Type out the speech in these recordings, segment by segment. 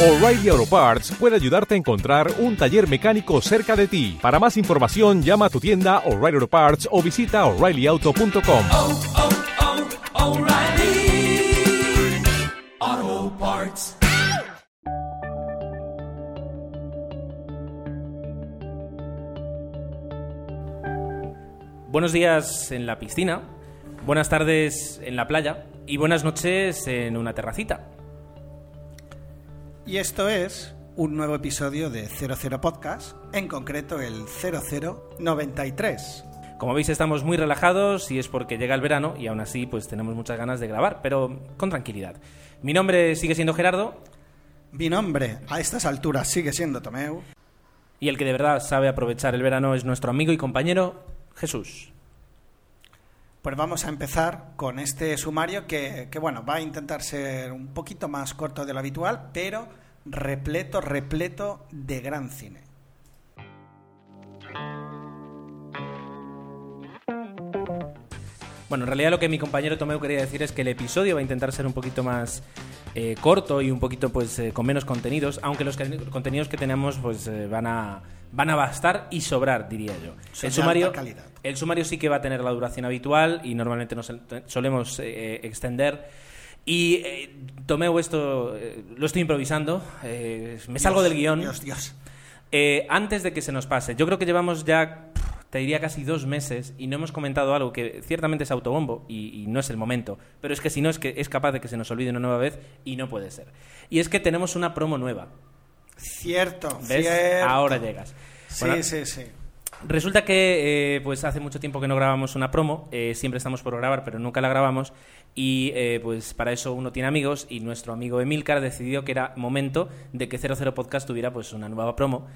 O'Reilly Auto Parts puede ayudarte a encontrar un taller mecánico cerca de ti. Para más información, llama a tu tienda O'Reilly Auto Parts o visita oreillyauto.com. oh, oh, Parts. Buenos días en la piscina, buenas tardes en la playa y buenas noches en una terracita. Y esto es un nuevo episodio de 00 Podcast, en concreto el 0093. Como veis estamos muy relajados y es porque llega el verano y aún así pues tenemos muchas ganas de grabar, pero con tranquilidad. Mi nombre sigue siendo Gerardo Mi nombre a estas alturas sigue siendo Tomeu. y el que de verdad sabe aprovechar el verano es nuestro amigo y compañero Jesús. Pues vamos a empezar con este sumario que, que, bueno, va a intentar ser un poquito más corto de lo habitual, pero repleto, repleto de gran cine. Bueno, en realidad lo que mi compañero Tomeu quería decir es que el episodio va a intentar ser un poquito más eh, corto y un poquito pues eh, con menos contenidos, aunque los contenidos que tenemos pues eh, van a van a bastar y sobrar, diría yo. Son el sumario calidad. el sumario sí que va a tener la duración habitual y normalmente nos solemos eh, extender y eh, Tomeu esto eh, lo estoy improvisando, eh, me salgo del guion. Dios, Dios. Eh, antes de que se nos pase, yo creo que llevamos ya, te diría casi dos meses y no hemos comentado algo que ciertamente es autobombo y, y no es el momento, pero es que si no es que es capaz de que se nos olvide una nueva vez y no puede ser. Y es que tenemos una promo nueva. Cierto, ¿Ves? cierto. Ahora llegas. Sí, Bueno, sí, sí. Resulta que eh, pues hace mucho tiempo que no grabamos una promo, eh, siempre estamos por grabar, pero nunca la grabamos. Y eh, pues para eso uno tiene amigos y nuestro amigo Emilcar decidió que era momento de que 00 Podcast tuviera pues una nueva promo.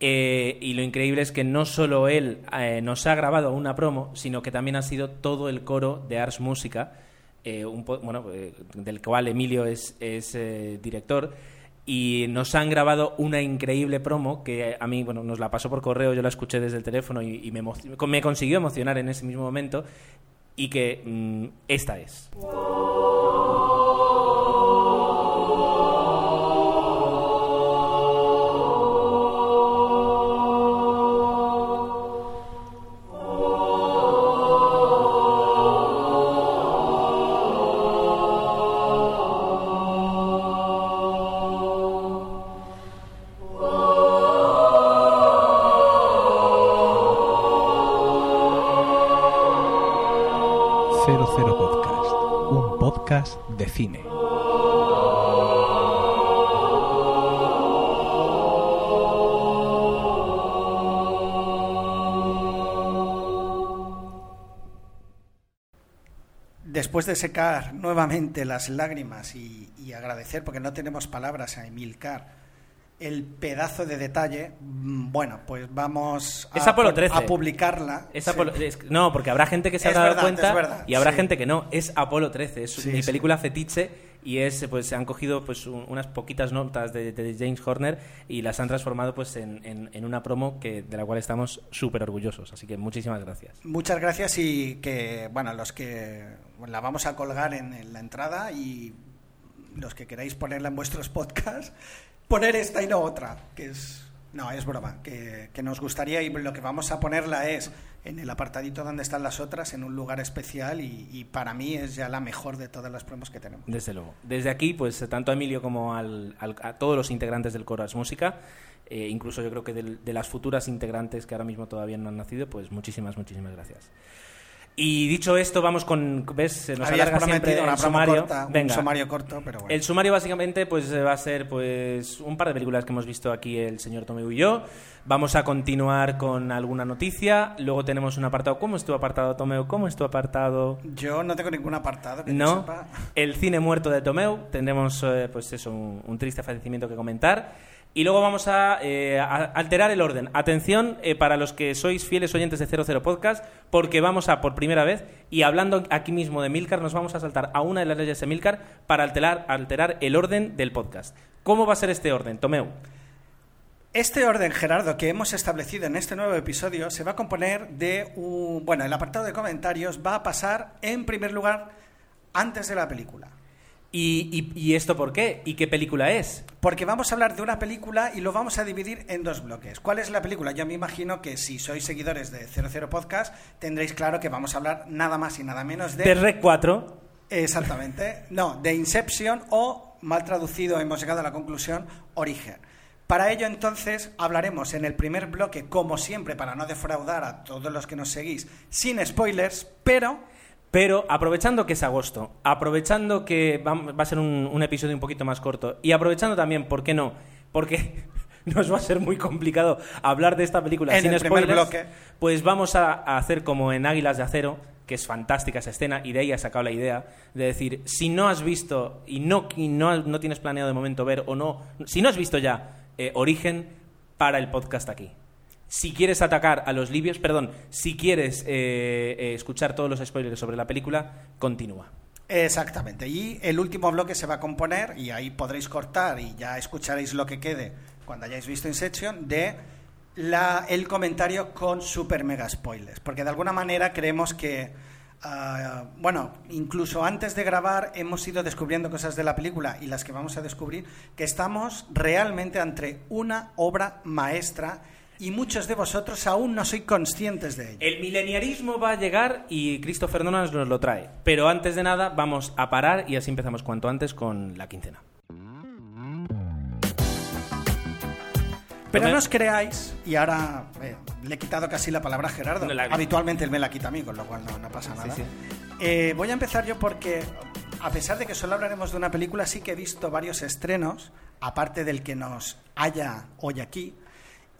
Eh, y lo increíble es que no solo él eh, nos ha grabado una promo, sino que también ha sido todo el coro de Ars Música, eh, un po- bueno, del cual Emilio es, es, director. Y nos han grabado una increíble promo que a mí, bueno, nos la pasó por correo, yo la escuché desde el teléfono y, y me, me consiguió emocionar en ese mismo momento. Y que mm, esta es. Cine. Después de secar nuevamente las lágrimas y, y agradecer, porque no tenemos palabras a Emilcar, el pedazo de detalle, bueno, pues vamos a, Es Apolo pu- 13. a publicarla. Es Sí. Apolo- es- no, porque habrá gente que se Es ha dado cuenta verdad, y habrá sí. gente que no. Es Apolo 13, es Sí, mi película fetiche y es pues se han cogido pues un- unas poquitas notas de, de James Horner y las han transformado pues en, en- en una promo que de la cual estamos súper orgullosos. Así que muchísimas gracias. Muchas gracias y que, bueno, los que la vamos a colgar en, en la entrada y los que queráis ponerla en vuestros podcasts, poner esta y no otra, que es... No, es broma, que, que nos gustaría y lo que vamos a ponerla es en el apartadito donde están las otras, en un lugar especial y, para mí es ya la mejor de todas las promos que tenemos. Desde luego. Desde aquí, pues tanto a Emilio como al- a todos los integrantes del coro Ars Música, eh, incluso yo creo que del- de las futuras integrantes que ahora mismo todavía no han nacido, pues muchísimas, muchísimas gracias. Y dicho esto, vamos con. ¿Ves? Se nos Habías alarga siempre el sumario. corta, un Venga. sumario corto, pero bueno. El sumario básicamente pues eh, va a ser pues un par de películas que hemos visto aquí el señor Tomeu y yo. Vamos a continuar con alguna noticia. Luego tenemos un apartado. ¿Cómo es tu apartado, Tomeu? ¿Cómo es tu apartado? Yo no tengo ningún apartado que No. sepa. El cine muerto de Tomeu. Tendremos eh, pues eso, un, un triste fallecimiento que comentar. Y luego vamos a, eh, a alterar el orden. Atención eh, para los que sois fieles oyentes de 00 Podcast, porque vamos a, por primera vez, y hablando aquí mismo de Milcar, nos vamos a saltar a una de las leyes de Milcar para alterar, alterar el orden del podcast. ¿Cómo va a ser este orden, Tomeu? Este orden, Gerardo, que hemos establecido en este nuevo episodio, se va a componer de un... Bueno, el apartado de comentarios va a pasar en primer lugar antes de la película. ¿Y, y- y esto por qué? ¿Y qué película es? Porque vamos a hablar de una película y lo vamos a dividir en dos bloques. ¿Cuál es la película? Yo me imagino que si sois seguidores de 00 Podcast tendréis claro que vamos a hablar nada más y nada menos de... De Rec 4. Exactamente. No, de Inception o, mal traducido, hemos llegado a la conclusión, Origen. Para ello, entonces, hablaremos en el primer bloque, como siempre, para no defraudar a todos los que nos seguís, sin spoilers, pero Pero aprovechando que es agosto, aprovechando que va, va a ser un, un episodio un poquito más corto y aprovechando también, ¿por qué no? Porque nos va a ser muy complicado hablar de esta película En sin el spoilers. bloque. Pues vamos a, a hacer como en Águilas de Acero, que es fantástica esa escena y de ahí ha sacado la idea de decir, si no has visto y no, y no, no tienes planeado de momento ver o no, si no has visto ya eh, Origen, para el podcast aquí. Si quieres atacar a los libios, perdón, si quieres eh, eh, escuchar todos los spoilers sobre la película, continúa. Exactamente. Y el último bloque se va a componer, y ahí podréis cortar y ya escucharéis lo que quede cuando hayáis visto Inception, de la, el comentario con super mega spoilers. Porque de alguna manera creemos que, ah, bueno, incluso antes de grabar hemos ido descubriendo cosas de la película y las que vamos a descubrir, que estamos realmente ante una obra maestra y muchos de vosotros aún no sois conscientes de ello. El mileniarismo va a llegar y Christopher Nolan nos lo trae. Pero antes de nada, vamos a parar y así empezamos cuanto antes con la quincena. Pero no os creáis, y ahora eh, le he quitado casi la palabra a Gerardo. No Habitualmente él me la quita a mí, con lo cual no, no pasa nada. sí. Eh, voy a empezar yo porque, a pesar de que solo hablaremos de una película, sí que he visto varios estrenos, aparte del que nos haya hoy aquí,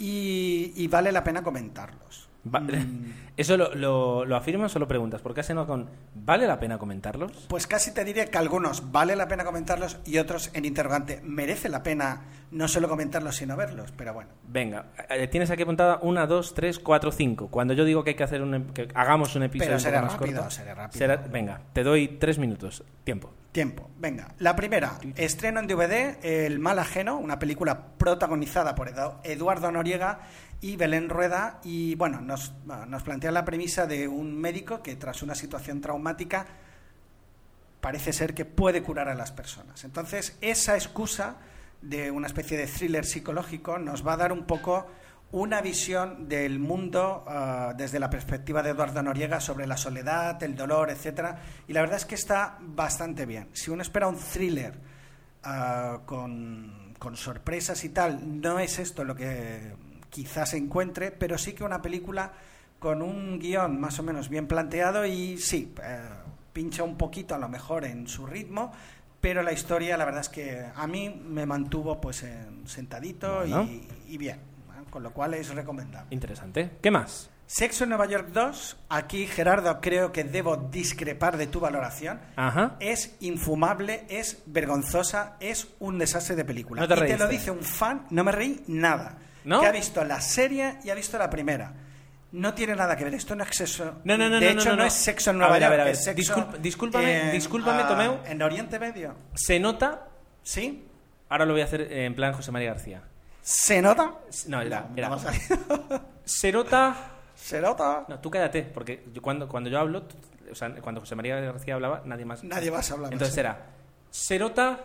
y, y vale la pena comentarlos. Va- Mm. ¿Eso lo, lo, lo afirmas o lo preguntas? Porque has no con ¿vale la pena comentarlos? Pues casi te diría que algunos vale la pena comentarlos y otros en interrogante merece la pena no solo comentarlos sino verlos, pero bueno. Venga, eh, tienes aquí apuntada una, dos, tres, cuatro, cinco. Cuando yo digo que hay que hacer un, que hagamos un episodio Pero un poco será más rápido, corto, será rápido. será- venga, te doy tres minutos. Tiempo. Tiempo, venga. La primera, estreno en DVD, El mal ajeno, una película protagonizada por Edu- Eduardo Noriega y Belén Rueda. Y bueno, nos, nos plantea la premisa de un médico que tras una situación traumática parece ser que puede curar a las personas. Entonces, esa excusa de una especie de thriller psicológico nos va a dar un poco una visión del mundo ah, desde la perspectiva de Eduardo Noriega sobre la soledad, el dolor, etcétera. Y la verdad es que está bastante bien. Si uno espera un thriller ah, con, con sorpresas y tal, no es esto lo que quizás se encuentre, pero sí que una película con un guion más o menos bien planteado y sí, eh, pincha un poquito a lo mejor en su ritmo, pero la historia la verdad es que a mí me mantuvo pues en- sentadito Bueno. y, y bien. Con lo cual es recomendable. Interesante. ¿Qué más? Sexo en Nueva York 2, aquí Gerardo creo que debo discrepar de tu valoración. Ajá. Es infumable, es vergonzosa, es un desastre de película. No te y te reíste. lo dice un fan, no me reí nada. ¿No? Que ha visto la serie y ha visto la primera. No tiene nada que ver, esto no es sexo. No, no, no, De no, hecho, no, es sexo en A Nueva ver, a York. ver, a ver. es sexo Disculpa- discúlpame, en, discúlpame, ah, Tomeu. En Oriente Medio. Se nota. ¿Sí? Ahora lo voy a hacer en plan José María García. ¿Se nota? No, era. No, era- no. Se nota. ¿Se nota? No, tú cállate, porque yo cuando, cuando yo hablo, o sea, cuando José María García hablaba, nadie más. Nadie más hablaba, Entonces sí. era, se nota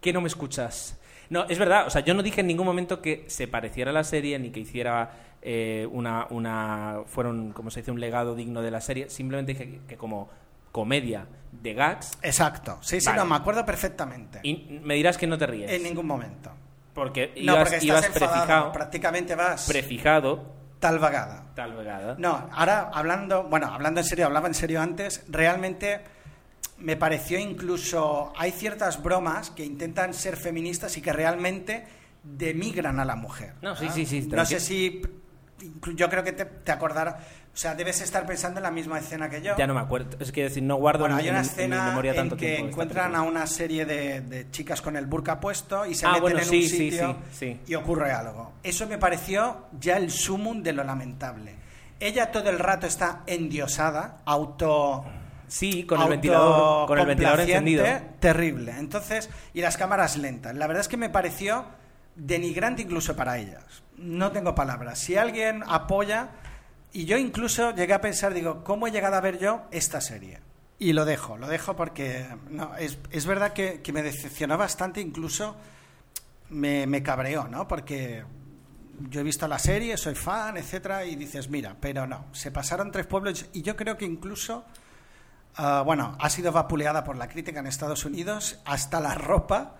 que no me escuchas. No, es verdad, o sea, yo no dije en ningún momento que se pareciera a la serie ni que hiciera eh, una, una. fueron, como se dice, un legado digno de la serie. Simplemente dije que, que como comedia de gags. Exacto. Sí, sí, Vale. no, me acuerdo perfectamente. Y me dirás que no te ríes. En ningún momento. Porque No, ibas, porque estás ibas enfadado, prefijado, prácticamente vas prefijado, tal vagada. tal vegada. No, ahora hablando, bueno, hablando en serio, hablaba en serio antes, realmente me pareció incluso, hay ciertas bromas que intentan ser feministas y que realmente demigran a la mujer. No, sí, ¿ah? sí, sí, No sé si, yo creo que te, te acordarás, o sea, debes estar pensando en la misma escena que yo. Ya no me acuerdo. Es que decir, no guardo Bueno, en, hay una en- en mi escena memoria en tanto que tiempo. esta encuentran a una serie de, de chicas con el burka puesto y se Ah, meten bueno, en sí, un sitio sí, sí. y ocurre algo. Eso me pareció ya el sumum de lo lamentable. Ella todo el rato está endiosada, auto Sí, con el ventilador, con el ventilador encendido. Terrible. Entonces, y las cámaras lentas. La verdad es que me pareció denigrante incluso para ellas. No tengo palabras. Si alguien apoya, y yo incluso llegué a pensar, digo, ¿cómo he llegado a ver yo esta serie? Y lo dejo, lo dejo porque no, es, es verdad que, que me decepcionó bastante, incluso me, me cabreó, ¿no? Porque yo he visto la serie, soy fan, etcétera, y dices, mira, pero no, se pasaron tres pueblos y yo creo que incluso, ah, bueno, ha sido vapuleada por la crítica en Estados Unidos, hasta la ropa,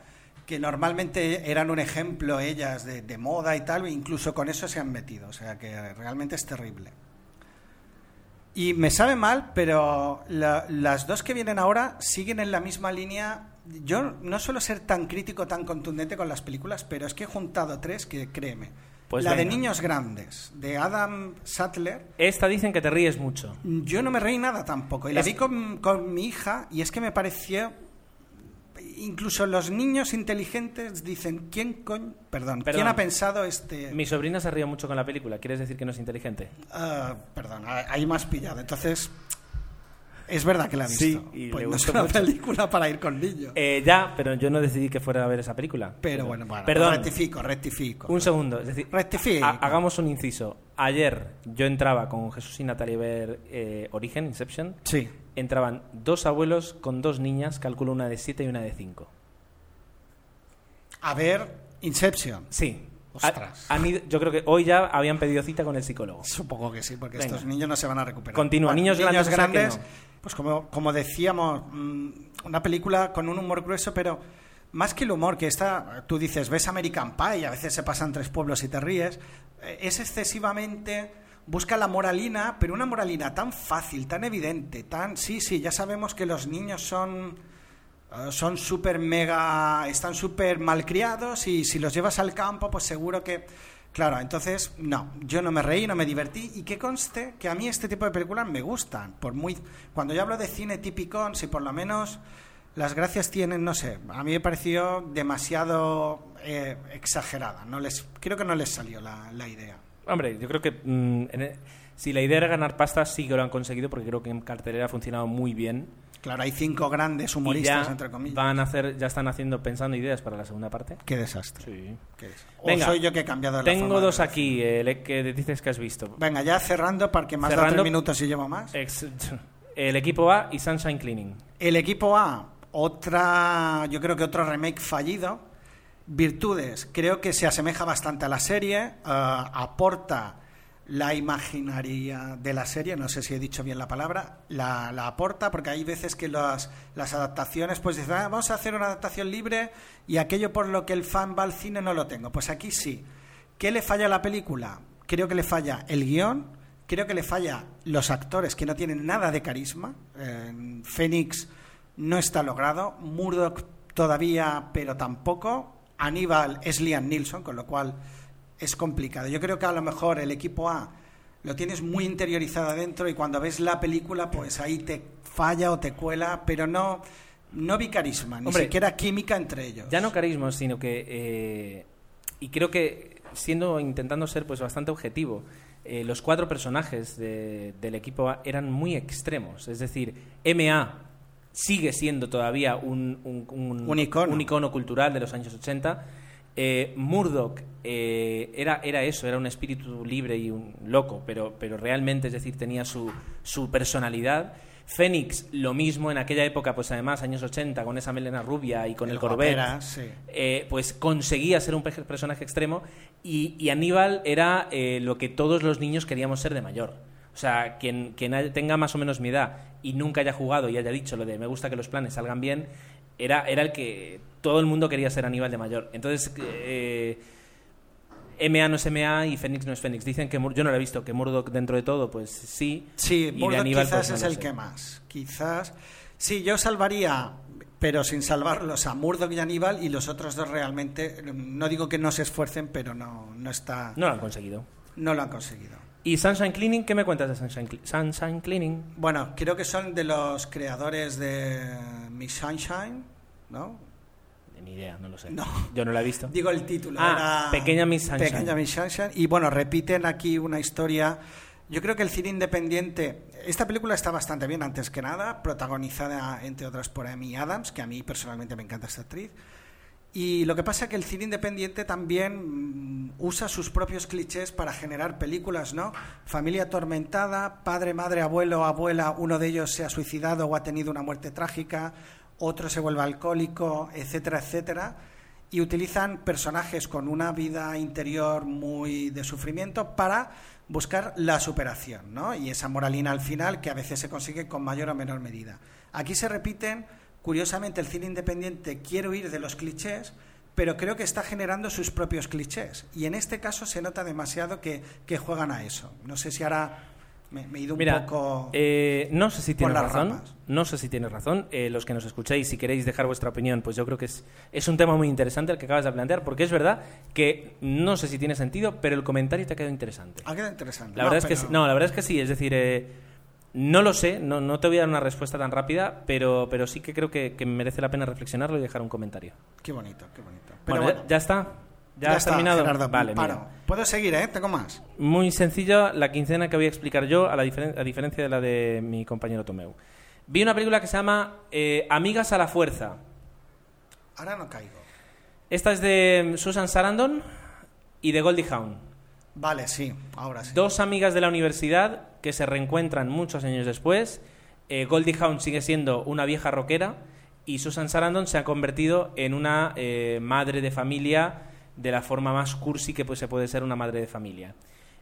que normalmente eran un ejemplo ellas de, de moda y tal, e incluso con eso se han metido, o sea que realmente es terrible. Y me sabe mal, pero la- las dos que vienen ahora siguen en la misma línea. Yo no suelo ser tan crítico, tan contundente con las películas, pero es que he juntado tres que créeme. Pues la de. Niños Grandes, de Adam Sattler, Esta dicen que te ríes mucho. yo no me reí nada tampoco. Y la Es- vi con, con mi hija y es que me pareció... Incluso los niños inteligentes dicen, ¿quién coño? Perdón, Perdón. ¿quién ha pensado este...? Mi sobrina se ríe mucho con la película. ¿Quieres decir que no es inteligente? Ah, perdón, ahí has pillado. Entonces, es verdad que la he visto. Sí, y pues le no es una mucho. película para ir con niños. Eh, ya, pero yo no decidí que fuera a ver esa película. pero bueno, bueno, Perdón. rectifico, rectifico. Un segundo. Es decir, Rectifico. ha- hagamos un inciso. Ayer yo entraba con Jesús y Natalia a ver eh, Origen, Inception. Sí. Entraban dos abuelos con dos niñas, calculo una de siete y una de cinco. A ver, Inception. Sí. Ostras. Ha- han ido- yo creo que hoy ya habían pedido cita con el psicólogo. Supongo que sí, porque Venga. estos niños no se van a recuperar. Continúa, niños grandes, o sea que no. pues como, como decíamos, mm, una película con un humor grueso, pero más que el humor, que está, tú dices, ves American Pie y a veces se pasan tres pueblos y te ríes, eh, es excesivamente, busca la moralina, pero una moralina tan fácil, tan evidente, tan, sí, sí, ya sabemos que los niños son eh, son súper mega, están súper malcriados y si los llevas al campo, pues seguro que... Claro, entonces, no, yo no me reí, no me divertí y que conste que a mí este tipo de películas me gustan. Por muy, cuando yo hablo de cine típico, si por lo menos las gracias tienen, no sé, a mí me pareció demasiado eh, exagerada. No les, creo que no les salió la, la idea. Hombre, yo creo que mm, en e- si la idea era ganar pasta, sí que lo han conseguido porque creo que en cartelera ha funcionado muy bien. Claro, hay cinco grandes humoristas, entre comillas. van a hacer, ya están haciendo, pensando ideas para la segunda parte. Qué desastre. Sí. qué desastre. O Venga, soy yo que he cambiado la Tengo dos aquí, el que dices que has visto. Venga, ya cerrando, porque más de tres minutos y llevo más. Ex- el equipo A y Sunshine Cleaning. El equipo A, otra, yo creo que otro remake fallido. Virtudes, creo que se asemeja bastante a la serie, eh, aporta la imaginaria de la serie, no sé si he dicho bien la palabra, la, aporta porque hay veces que las, las adaptaciones, pues dicen, "Ah, vamos a hacer una adaptación libre y aquello por lo que el fan va al cine no lo tengo. Pues aquí sí. ¿Qué le falla a la película? Creo que le falla el guion, creo que le falla los actores que no tienen nada de carisma. Eh, Fénix no está logrado, Murdoch todavía, pero tampoco. Aníbal es Liam Nilsson, con lo cual es complicado. Yo creo que a lo mejor el equipo A lo tienes muy interiorizado adentro y cuando ves la película, pues ahí te falla o te cuela, pero no, no vi carisma, ni Hombre, siquiera química entre ellos. Ya no carisma, sino que. eh, y creo que siendo, intentando ser pues bastante objetivo, eh, los cuatro personajes de- del equipo A eran muy extremos. Es decir, MA sigue siendo todavía un, un, un- Un icono. cultural de los años 80. Eh, Murdoch eh, era, era eso, era un espíritu libre y un loco, pero, pero realmente, es decir, tenía su, su personalidad. Fénix, lo mismo en aquella época, pues además, años 80, con esa melena rubia y con el, Corvette, sí. eh, pues conseguía ser un pe- personaje extremo y, y Aníbal era eh, lo que todos los niños queríamos ser de mayor. O sea, quien, quien tenga más o menos mi edad y nunca haya jugado y haya dicho lo de me gusta que los planes salgan bien, era, era el que todo el mundo quería ser Aníbal de mayor. Entonces, eh, MA no es MA y Fénix no es Fénix. Dicen que Mur- yo no lo he visto, que Murdoch dentro de todo, pues sí. Sí, y Murdoch Aníbal, quizás pues, no es el que más. Quizás. Sí, yo salvaría, pero sin salvarlos a Murdoch y Aníbal y los otros dos realmente, no digo que no se esfuercen, pero no, no está, No lo han conseguido. no lo han conseguido. ¿Y Sunshine Cleaning? ¿Qué me cuentas de Sunshine, Cle- Sunshine Cleaning? Bueno, creo que son de los creadores de Miss Sunshine, ¿no? Ni idea, no lo sé. No. Yo no la he visto. Digo el título. Ah, era Pequeña Miss Sunshine. Pequeña Miss Sunshine. Y bueno, repiten aquí una historia. Yo creo que el cine independiente. Esta película está bastante bien, antes que nada, protagonizada entre otras por Amy Adams, que a mí personalmente me encanta esta actriz. Y lo que pasa es que el cine independiente también usa sus propios clichés para generar películas, ¿no? Familia atormentada, padre, madre, abuelo, abuela, uno de ellos se ha suicidado o ha tenido una muerte trágica, otro se vuelve alcohólico, etcétera, etcétera. Y utilizan personajes con una vida interior muy de sufrimiento para buscar la superación, ¿no? Y esa moralina al final que a veces se consigue con mayor o menor medida. Aquí se repiten, curiosamente el cine independiente quiere huir de los clichés, pero creo que está generando sus propios clichés. Y en este caso se nota demasiado que, que juegan a eso. No sé si ahora me, me he ido un Mira, poco... eh, no sé si tienes razón. ramas. No sé si tienes razón. Eh, los que nos escucháis, si queréis dejar vuestra opinión, pues yo creo que es, es un tema muy interesante el que acabas de plantear, porque es verdad que no sé si tiene sentido, pero el comentario te ha quedado interesante. Ha quedado interesante. La No, verdad es que. No, la verdad es que sí. Es decir, eh, no lo sé, no, no te voy a dar una respuesta tan rápida, pero, pero sí que creo que, que merece la pena reflexionarlo y dejar un comentario. Qué bonito, qué bonito. Pero bueno, bueno, ya, ya está. Ya, has está, terminado. Gerardo, vale, paro. mira. Puedo seguir, ¿eh? Tengo más. Muy sencillo la quincena que voy a explicar yo, a, la diferen- a diferencia de la de mi compañero Tomeu. Vi una película que se llama eh, Amigas a la Fuerza. Ahora no caigo. Esta es de Susan Sarandon y de Goldie Hawn. Vale, sí, ahora sí. Dos amigas de la universidad que se reencuentran muchos años después. Eh, Goldie Hawn sigue siendo una vieja rockera y Susan Sarandon se ha convertido en una eh, madre de familia de la forma más cursi que pues, se puede ser una madre de familia.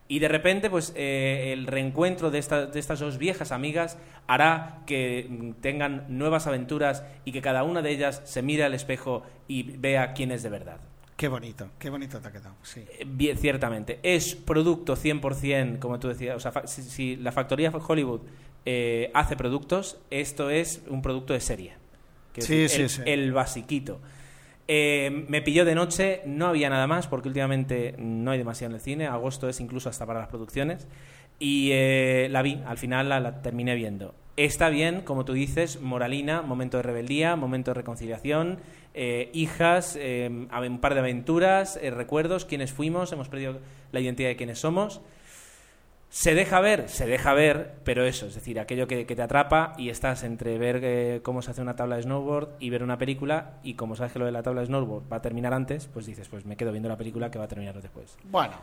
Y de repente, pues eh, el reencuentro de, de estas dos viejas amigas hará que mm, tengan nuevas aventuras y que cada una de ellas se mire al espejo y vea quién es de verdad. Qué bonito, qué bonito te ha quedado. Sí. Eh, bien, ciertamente. Es producto 100%, como tú decías. O sea, fa- si, si la factoría Hollywood eh, hace productos, esto es un producto de serie. Sí, sí, el, sí. el basiquito. Eh, me pilló de noche, no había nada más, porque últimamente no hay demasiado en el cine. Agosto es incluso hasta para las producciones. Y eh, la vi, al final la, la terminé viendo. Está bien, como tú dices, moralina, momento de rebeldía, momento de reconciliación, eh, hijas, eh, un par de aventuras, eh, recuerdos, quiénes fuimos, hemos perdido la identidad de quiénes somos. Se deja ver, se deja ver, pero eso, es decir, aquello que, que te atrapa y estás entre ver eh, cómo se hace una tabla de snowboard y ver una película y como sabes que lo de la tabla de snowboard va a terminar antes, pues dices, pues me quedo viendo la película que va a terminar después. Bueno,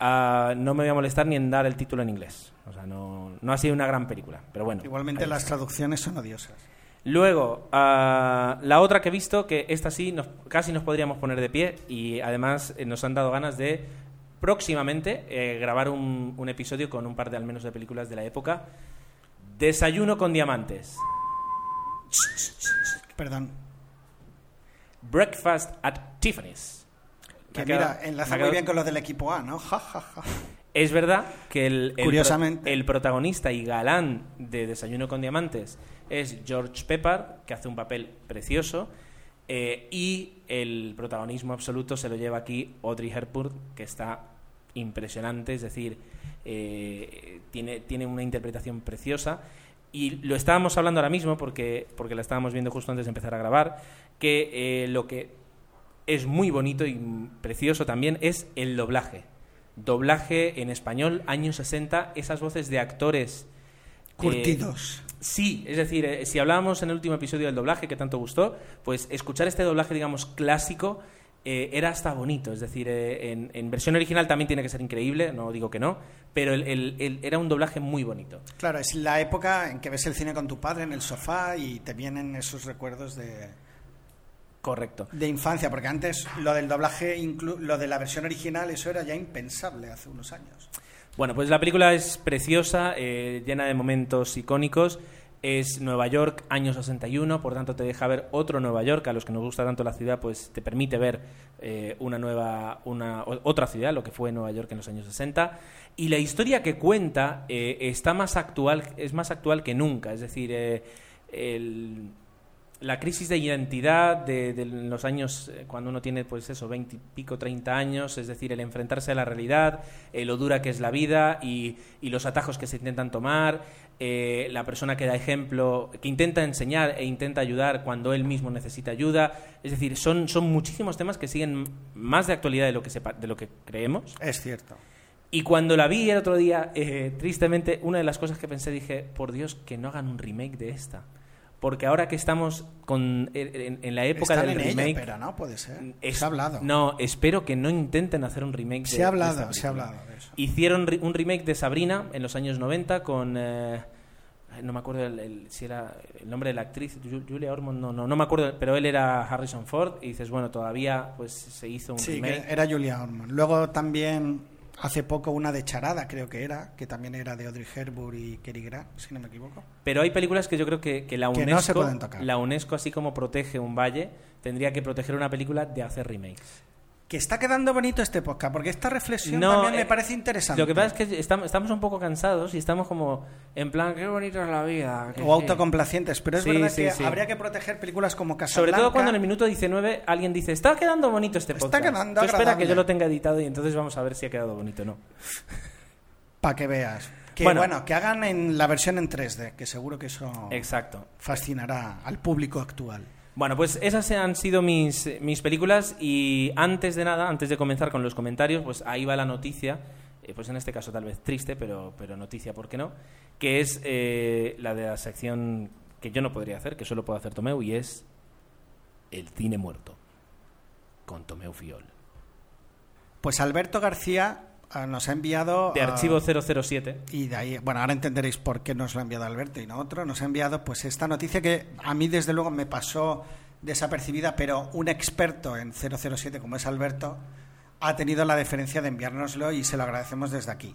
Ah, no me voy a molestar ni en dar el título en inglés, o sea, no, no ha sido una gran película, pero bueno. igualmente las traducciones son odiosas. Luego, ah, la otra que he visto, que esta sí, nos- casi nos podríamos poner de pie y además eh, nos han dado ganas de próximamente eh, grabar un, un episodio con un par de al menos de películas de la época. Desayuno con diamantes. Perdón. Breakfast at Tiffany's. Que mira, enlaza muy bien con lo del equipo A, ¿no? Ja, ja, ja. Es verdad que el, el pro- Curiosamente. el protagonista y galán de Desayuno con Diamantes es George Pepper, que hace un papel precioso, eh, y el protagonismo absoluto se lo lleva aquí Audrey Hepburn, que está impresionante, es decir, eh, tiene, tiene una interpretación preciosa. Y lo estábamos hablando ahora mismo, porque, porque la estábamos viendo justo antes de empezar a grabar, que eh, lo que es muy bonito y precioso también es el doblaje. Doblaje en español, años 60, esas voces de actores. Curtidos. Sí, es decir, eh, si hablábamos en el último episodio del doblaje que tanto gustó, pues escuchar este doblaje, digamos, clásico, eh, era hasta bonito. Es decir, eh, en, en versión original también tiene que ser increíble, no digo que no, pero el- el- el- era un doblaje muy bonito. Claro, es la época en que ves el cine con tu padre en el sofá y te vienen esos recuerdos de, Correcto. de infancia, porque antes lo del doblaje, inclu- lo de la versión original, eso era ya impensable hace unos años. Bueno, pues la película es preciosa, eh, llena de momentos icónicos. Es Nueva York, año 61, por tanto te deja ver otro Nueva York. A los que nos gusta tanto la ciudad, pues te permite ver eh, una nueva, una, otra ciudad, lo que fue Nueva York en los años 60. Y la historia que cuenta eh, está más actual, es más actual que nunca. Es decir, el, la crisis de identidad de, de los años eh, cuando uno tiene pues eso 20 y pico 30 años es decir el enfrentarse a la realidad eh, lo dura que es la vida y, y los atajos que se intentan tomar eh, la persona que da ejemplo que intenta enseñar e intenta ayudar cuando él mismo necesita ayuda es decir son son muchísimos temas que siguen más de actualidad de lo que se, pa- de lo que creemos Es cierto. y cuando la vi el otro día, eh, tristemente, una de las cosas que pensé, dije, por Dios, que no hagan un remake de esta. Porque ahora que estamos con, en, en la época Están del en remake... pero no puede ser. es- Se ha hablado. No, espero que no intenten hacer un remake. Se de- ha hablado, se ha hablado de eso. Hicieron un remake de Sabrina en los años 90 con... eh, no me acuerdo el, el- si era el nombre de la actriz, Ju- Julia Ormond, no, no, no me acuerdo, pero él era Harrison Ford y dices, bueno, todavía pues se hizo un Sí, remake. era Julia Ormond. Luego también hace poco una de Charada, creo que era, que también era de Audrey Hepburn y Cary Grant, si no me equivoco. Pero hay películas que yo creo que, que la Que UNESCO, no se pueden tocar. la UNESCO así como protege un valle, tendría que proteger una película de hacer remakes. Que está quedando bonito este podcast, porque esta reflexión No, también eh, me parece interesante. Lo que pasa es que estamos, estamos un poco cansados y estamos como en plan, qué bonita es la vida. O sí". autocomplacientes, pero es Sí, verdad sí, que habría que proteger películas como Sobre Casablanca. todo cuando en el minuto 19 alguien dice, está quedando bonito este Está podcast. quedando Tú espera que yo lo tenga editado y entonces vamos a ver si ha quedado bonito o no. Para que veas. Que Bueno. bueno. que hagan en la versión en 3D, que seguro que eso Exacto. fascinará al público actual. Bueno, pues esas han sido mis, mis películas y antes de nada, antes de comenzar con los comentarios, pues ahí va la noticia, eh, pues en este caso tal vez triste, pero, pero noticia, ¿por qué no? Que es eh, la de la sección que yo no podría hacer, que solo puedo hacer Tomeu, y es el cine muerto, con Tomeu Fiol. Pues Alberto García nos ha enviado... De archivo 007. Y de ahí, bueno, ahora entenderéis por qué nos lo ha enviado Alberto y no otro. Nos ha enviado pues esta noticia que a mí desde luego me pasó desapercibida, pero un experto en 007 como es Alberto ha tenido la deferencia de enviárnoslo y se lo agradecemos desde aquí.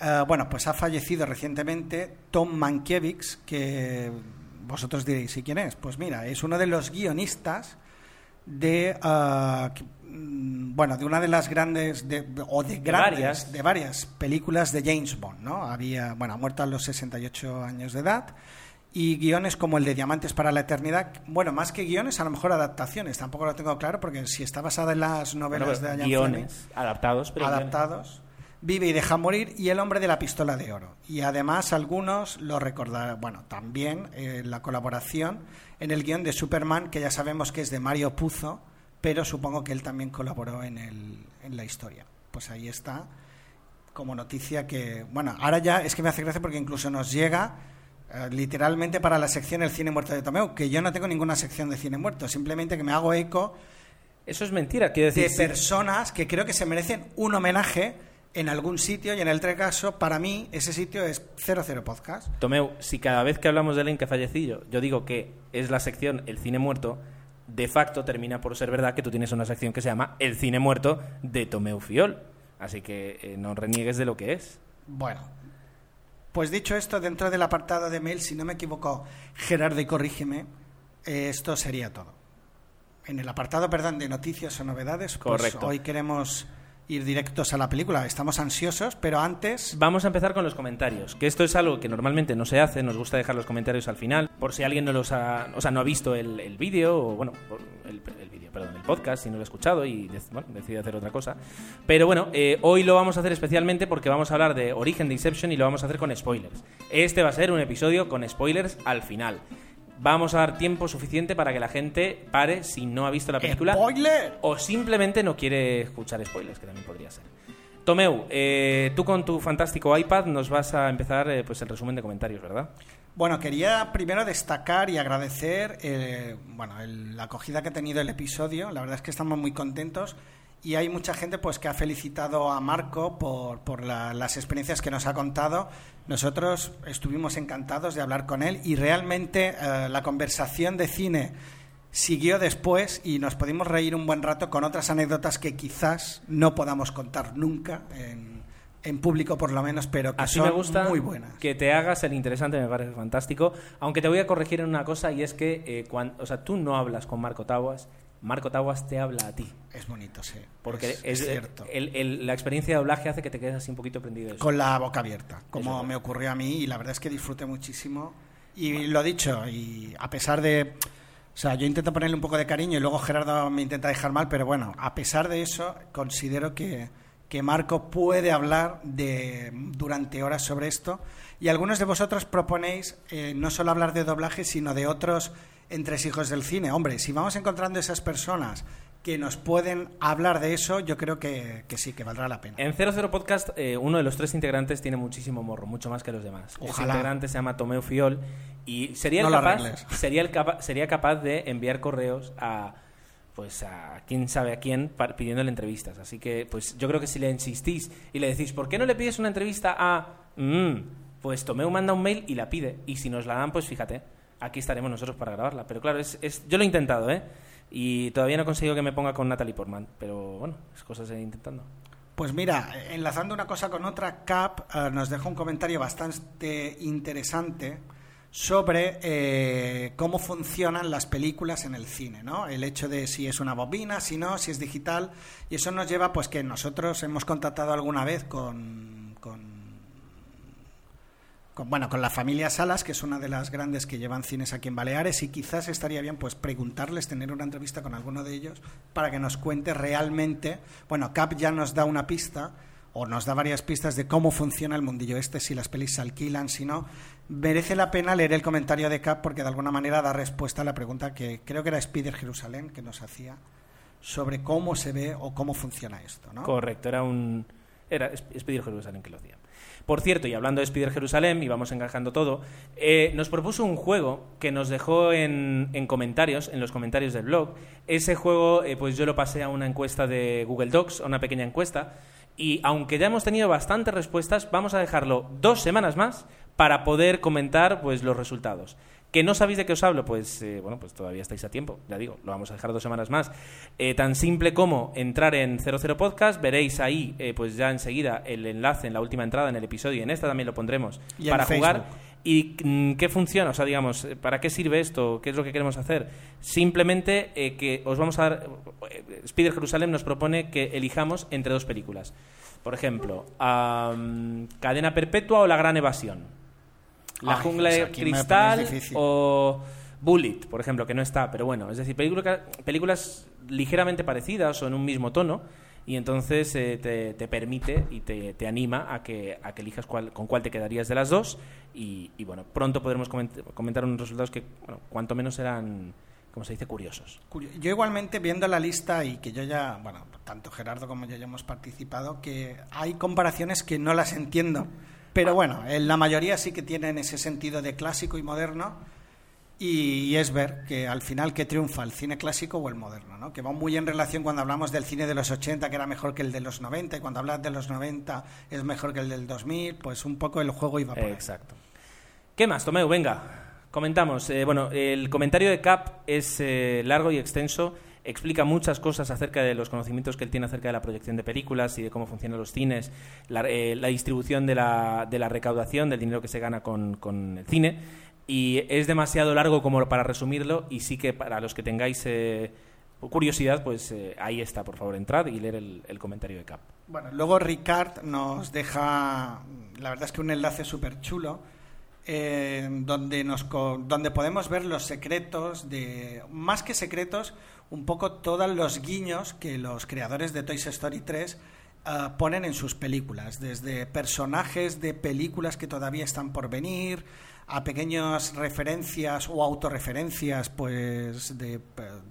Eh, bueno, pues ha fallecido recientemente Tom Mankiewicz, que vosotros diréis, ¿y quién es? Pues mira, es uno de los guionistas de mm, bueno de una de las grandes de- o de grandes varias. de varias películas de James Bond no había bueno ha muerto a los 68 años de edad y guiones como el de Diamantes para la Eternidad bueno más que guiones a lo mejor adaptaciones tampoco lo tengo claro porque si está basada en las novelas Bueno, de Ian guiones Fleming, adaptados, pero guiones. adaptados Vive y deja morir y El hombre de la pistola de oro. Y además algunos lo recordarán, bueno, también eh, la colaboración en el guion de Superman, que ya sabemos que es de Mario Puzo, pero supongo que él también colaboró en, el, en la historia. Pues ahí está, como noticia que, bueno, ahora ya es que me hace gracia porque incluso nos llega eh, literalmente para la sección El cine muerto de Tomeu, que yo no tengo ninguna sección de cine muerto, simplemente que me hago eco Eso es mentira, quiero de sí. personas que creo que se merecen un homenaje en algún sitio y en el otro caso, para mí, ese sitio es 00 Podcast. Tomeu, si cada vez que hablamos de alguien que ha fallecido, yo digo que es la sección El cine muerto, de facto termina por ser verdad que tú tienes una sección que se llama El cine muerto de Tomeu Fiol. Así que eh, no reniegues de lo que es. Bueno, pues dicho esto, dentro del apartado de mail, si no me equivoco, Gerardo, y corrígeme, eh, esto sería todo. En el apartado, perdón, de noticias o novedades, pues Correcto. hoy queremos ir directos a la película. Estamos ansiosos, pero antes... Vamos a empezar con los comentarios, que esto es algo que normalmente no se hace, nos gusta dejar los comentarios al final, por si alguien no los ha, o sea, no ha visto el, el vídeo, o bueno, el, el perdón, el podcast, si no lo ha escuchado y decide hacer otra cosa. Pero bueno, eh, hoy lo vamos a hacer especialmente porque vamos a hablar de Origen de Inception y lo vamos a hacer con spoilers. Este va a ser un episodio con spoilers al final. Vamos a dar tiempo suficiente para que la gente pare si no ha visto la película ¡Spoiler! o simplemente no quiere escuchar spoilers, que también podría ser. Tomeu, eh, tú con tu fantástico iPad nos vas a empezar eh, pues el resumen de comentarios, ¿verdad? Bueno, quería primero destacar y agradecer eh, bueno, el- la acogida que ha tenido el episodio. La verdad es que estamos muy contentos y hay mucha gente pues que ha felicitado a Marco por, por la- las experiencias que nos ha contado. Nosotros estuvimos encantados de hablar con él y realmente eh, la conversación de cine siguió después y nos pudimos reír un buen rato con otras anécdotas que quizás no podamos contar nunca en, en público por lo menos, pero que Así son me gusta muy buenas. que te hagas el interesante, me parece fantástico. Aunque te voy a corregir en una cosa y es que eh, o sea, tú no hablas con Marco Taguas, Marco Taguas te habla a ti. Es bonito, sí. Porque es, cierto. el- el- la experiencia de doblaje hace que te quedes así un poquito prendido. eso. Con la boca abierta, como Eso. me ocurrió a mí, y la verdad es que disfruté muchísimo. Y lo dicho, y a pesar de. O sea, yo intento ponerle un poco de cariño y luego Gerardo me intenta dejar mal, pero bueno, a pesar de eso, considero que, que Marco puede hablar de, durante horas sobre esto. Y algunos de vosotros proponéis eh, no solo hablar de doblaje, sino de otros entresijos del cine. Hombre, si vamos encontrando esas personas que nos pueden hablar de eso, yo creo que, que sí, que valdrá la pena. En 00 Podcast, eh, uno de los tres integrantes tiene muchísimo morro, mucho más que los demás. Ese Ojalá. integrante se llama Tomeu Fiol y sería, No capaz, sería, el capa- sería capaz de enviar correos a pues a quién sabe a quién pidiéndole entrevistas. Así que pues yo creo que si le insistís y le decís, ¿por qué no le pides una entrevista a... Mm", pues Tomeu manda un mail y la pide. Y si nos la dan, pues fíjate, aquí estaremos nosotros para grabarla. Pero claro, es, es- yo lo he intentado, ¿eh? Y todavía no he conseguido que me ponga con Natalie Portman. Pero bueno, es cosas de intentando. Pues mira, enlazando una cosa con otra, Cap eh, nos deja un comentario bastante interesante sobre eh, cómo funcionan las películas en el cine, ¿no? El hecho de si es una bobina, si no, si es digital, y eso nos lleva, pues que nosotros hemos contactado alguna vez con con, bueno, con la familia Salas, que es una de las grandes que llevan cines aquí en Baleares, y quizás estaría bien pues preguntarles, tener una entrevista con alguno de ellos para que nos cuente realmente, bueno, Cap ya nos da una pista o nos da varias pistas de cómo funciona el mundillo este, si las pelis se alquilan, si no. Merece la pena leer el comentario de Cap porque de alguna manera da respuesta a la pregunta que creo que era Spider Jerusalén que nos hacía sobre cómo se ve o cómo funciona esto, ¿no? Correcto, era un. Era Spider Jerusalén que lo hacía. Por cierto, y hablando de Spider Jerusalén, y vamos encajando todo, eh, nos propuso un juego que nos dejó en, en comentarios, en los comentarios del blog. Ese juego, eh, pues yo lo pasé a una encuesta de Google Docs, a una pequeña encuesta, y aunque ya hemos tenido bastantes respuestas, vamos a dejarlo dos semanas más para poder comentar pues los resultados. ¿Que no sabéis de qué os hablo? Pues eh, bueno, pues todavía estáis a tiempo, ya digo, lo vamos a dejar dos semanas más. Eh, tan simple como entrar en 00 Podcast, veréis ahí eh, pues ya enseguida el enlace en la última entrada en el episodio y en esta también lo pondremos Y para jugar. Facebook. ¿Y mm, qué funciona? O sea, digamos, ¿para qué sirve esto? ¿Qué es lo que queremos hacer? Simplemente eh, que os vamos a dar... Spider Jerusalén nos propone que elijamos entre dos películas. Por ejemplo, Cadena Perpetua o La Gran Evasión. La Ay, jungla de me cristal o Bullet, por ejemplo, que no está, pero bueno, es decir, película- películas ligeramente parecidas o en un mismo tono y entonces eh, te, te permite y te, te anima a que, a que elijas cuál, con cuál te quedarías de las dos y, y, bueno, pronto podremos coment- comentar unos resultados que, bueno, cuanto menos serán, como se dice, curiosos. Curio- Yo igualmente viendo la lista y que yo ya, bueno, tanto Gerardo como yo ya hemos participado, que hay comparaciones que no las entiendo, pero bueno, en la mayoría sí que tienen ese sentido de clásico y moderno y, es ver que al final que triunfa el cine clásico o el moderno, ¿no? que va muy en relación cuando hablamos del cine de los 80 que era mejor que el de los 90 y cuando hablas de los 90 es mejor que el del 2000, pues un poco el juego iba por ahí. Exacto. ¿Qué más, Tomeu? Venga, comentamos. Eh, bueno, el comentario de Cap es eh, largo y extenso. Explica muchas cosas acerca de los conocimientos que él tiene acerca de la proyección de películas y de cómo funcionan los cines, la, eh, la distribución de la, de la recaudación, del dinero que se gana con, con el cine. Y es demasiado largo como para resumirlo y sí que para los que tengáis eh, curiosidad, pues eh, ahí está, por favor, entrad y leer el, el comentario de Cap. Bueno, luego Ricard nos deja, la verdad es que un enlace súper chulo, eh, donde, nos, donde podemos ver los secretos de, más que secretos, un poco todos los guiños que los creadores de Toy Story 3 ah, ponen en sus películas, desde personajes de películas que todavía están por venir, a pequeñas referencias o autorreferencias pues de,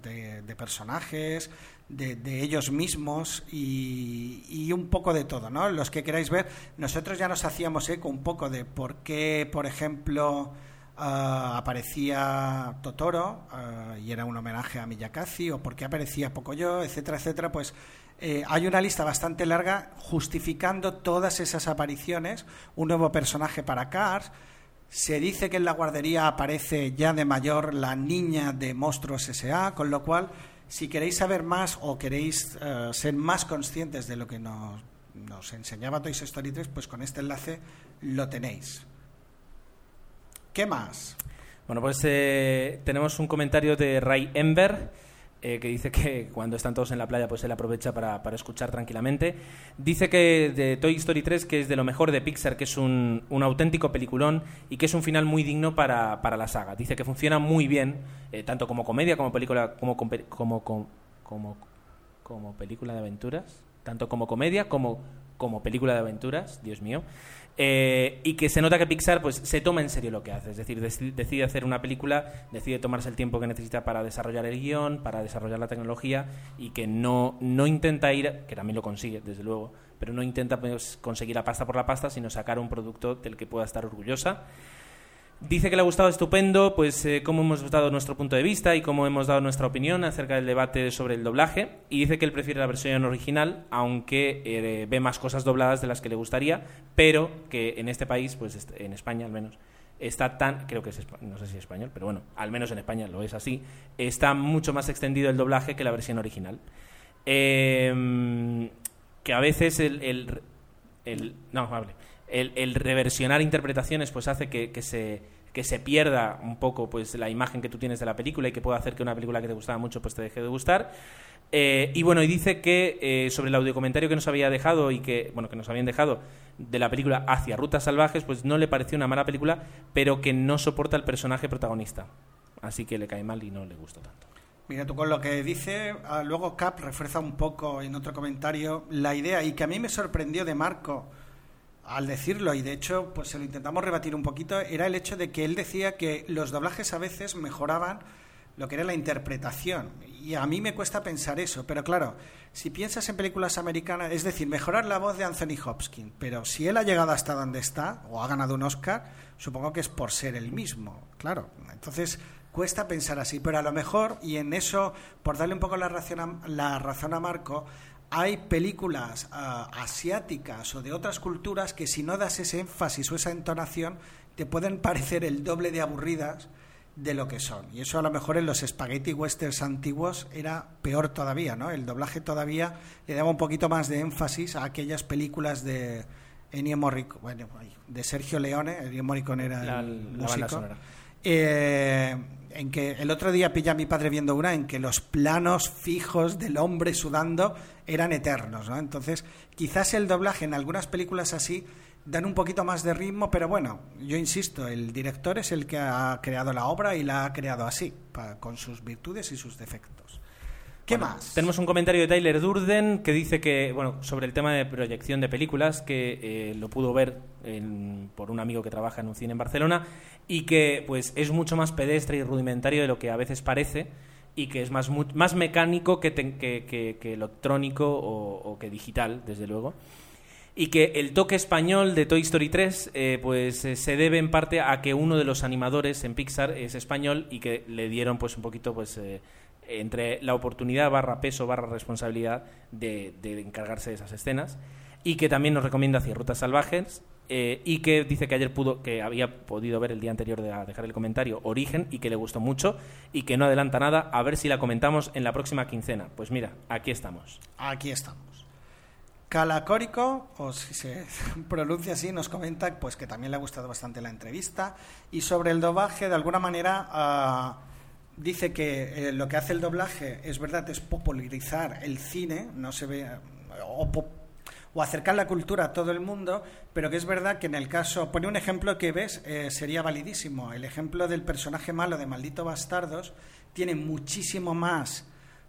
de- de personajes, de, de ellos mismos y, un poco de todo, ¿no? Los que queráis ver, nosotros ya nos hacíamos eco un poco de por qué, por ejemplo, ah, aparecía Totoro ah, y era un homenaje a Miyakazi o por qué aparecía Pocoyo, etcétera, etcétera, pues eh, hay una lista bastante larga justificando todas esas apariciones, un nuevo personaje para Cars, se dice que en la guardería aparece ya de mayor la niña de Monstruos S.A., con lo cual, si queréis saber más o queréis eh, ser más conscientes de lo que nos, nos enseñaba Toy Story 3, pues con este enlace lo tenéis. ¿Qué más? Bueno, pues eh, tenemos un comentario de Ray Ember eh, que dice que cuando están todos en la playa pues él aprovecha para, para escuchar tranquilamente. Dice que de Toy Story 3 que es de lo mejor de Pixar, que es un, un auténtico peliculón y que es un final muy digno para, para la saga. Dice que funciona muy bien, eh, tanto como comedia como película, como, como, como, como, como película de aventuras, tanto como comedia como como película de aventuras, Dios mío. Eh, y que se nota que Pixar pues se toma en serio lo que hace, es decir, deci- decide hacer una película, decide tomarse el tiempo que necesita para desarrollar el guion, para desarrollar la tecnología y que no, no intenta ir, que también lo consigue, desde luego, pero no intenta pues, conseguir la pasta por la pasta, sino sacar un producto del que pueda estar orgullosa. Dice que le ha gustado estupendo, pues eh, cómo hemos dado nuestro punto de vista y cómo hemos dado nuestra opinión acerca del debate sobre el doblaje. Y dice que él prefiere la versión original, aunque eh, ve más cosas dobladas de las que le gustaría, pero que en este país, pues en España al menos, está tan, creo que es, no sé si es español, pero bueno, al menos en España lo es así, está mucho más extendido el doblaje que la versión original. Eh, que a veces el, el- el- no hable el, reversionar interpretaciones pues hace que, que se que se pierda un poco pues la imagen que tú tienes de la película y que pueda hacer que una película que te gustaba mucho pues te deje de gustar. Eh, y bueno y dice que eh, sobre el audiocomentario que nos había dejado y que bueno que nos habían dejado de la película hacia rutas salvajes pues no le pareció una mala película pero que no soporta el personaje protagonista. Así que le cae mal y no le gustó tanto. Mira, tú con lo que dice, ah, luego Cap refuerza un poco en otro comentario la idea y que a mí me sorprendió de Marco al decirlo y de hecho pues se lo intentamos rebatir un poquito era el hecho de que él decía que los doblajes a veces mejoraban lo que era la interpretación. Y a mí me cuesta pensar eso pero claro si piensas en películas americanas es decir mejorar la voz de Anthony Hopkins pero si él ha llegado hasta donde está o ha ganado un Oscar supongo que es por ser el mismo claro. Entonces cuesta pensar así pero a lo mejor y en eso por darle un poco la razón a, la razón a Marco hay películas ah, asiáticas o de otras culturas que si no das ese énfasis o esa entonación te pueden parecer el doble de aburridas de lo que son. Y eso a lo mejor en los spaghetti westerns antiguos era peor todavía, ¿no? El doblaje todavía le daba un poquito más de énfasis a aquellas películas de Ennio Morricone, bueno, de Sergio Leone, Ennio Morricone era La- el la banda músico. sonora. Eh, en que el otro día pilla a mi padre viendo una en que los planos fijos del hombre sudando eran eternos, ¿no? Entonces, quizás el doblaje en algunas películas así dan un poquito más de ritmo, pero bueno, yo insisto, el director es el que ha creado la obra y la ha creado así, con sus virtudes y sus defectos. ¿Qué Bueno, más? Tenemos un comentario de Tyler Durden que dice que, bueno, sobre el tema de proyección de películas, que eh, lo pudo ver en- por un amigo que trabaja en un cine en Barcelona y que, pues, es mucho más pedestre y rudimentario de lo que a veces parece y que es más, más mecánico que, te- que, que- que electrónico o, o que digital, desde luego. Y que el toque español de Toy Story 3 eh, pues eh, se debe en parte a que uno de los animadores en Pixar es español y que le dieron pues un poquito pues eh, entre la oportunidad barra peso barra responsabilidad de, encargarse de esas escenas y que también nos recomienda hacia Rutas Salvajes eh, y que dice que ayer pudo que había podido ver el día anterior de dejar el comentario Origen y que le gustó mucho y que no adelanta nada a ver si la comentamos en la próxima quincena pues mira aquí estamos Aquí estamos. Calacórico, o si se pronuncia así, nos comenta pues que también le ha gustado bastante la entrevista. Y sobre el doblaje, de alguna manera, ah, dice que eh, lo que hace el doblaje es verdad, es popularizar el cine, no se ve. O, acercar la cultura a todo el mundo, pero que es verdad que en el caso, pone un ejemplo que ves, eh, sería validísimo. El ejemplo del personaje malo de Maldito Bastardos tiene muchísimo más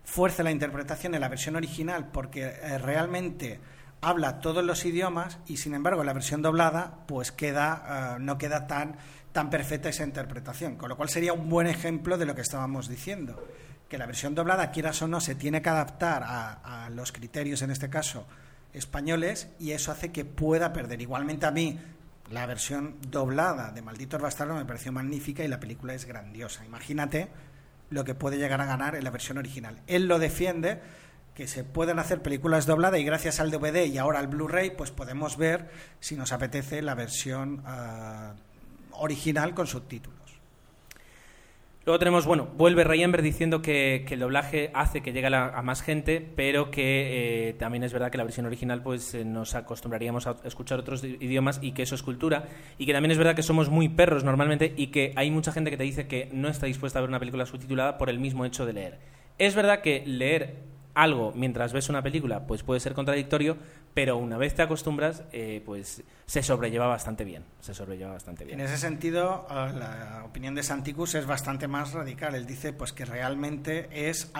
fuerza la interpretación en la versión original porque eh, realmente habla todos los idiomas y sin embargo la versión doblada pues queda eh, no queda tan tan perfecta esa interpretación con lo cual sería un buen ejemplo de lo que estábamos diciendo que la versión doblada quieras o no se tiene que adaptar a, los criterios en este caso españoles y eso hace que pueda perder igualmente a mí la versión doblada de Malditos Bastardos me pareció magnífica y la película es grandiosa imagínate lo que puede llegar a ganar en la versión original. Él lo defiende, que se pueden hacer películas dobladas y gracias al DVD y ahora al Blu-ray, pues podemos ver, si nos apetece, la versión ah, original con subtítulos. Luego tenemos, bueno, vuelve Ryanber diciendo que, el doblaje hace que llegue a, más gente, pero que eh, también es verdad que la versión original pues eh, nos acostumbraríamos a escuchar otros idiomas y que eso es cultura. Y que también es verdad que somos muy perros normalmente y que hay mucha gente que te dice que no está dispuesta a ver una película subtitulada por el mismo hecho de leer. Es verdad que leer algo mientras ves una película pues puede ser contradictorio, pero una vez te acostumbras eh, pues se sobrelleva bastante bien. Se sobrelleva bastante bien. En ese sentido, ah, la opinión de Santicus es bastante más radical. Él dice pues que realmente es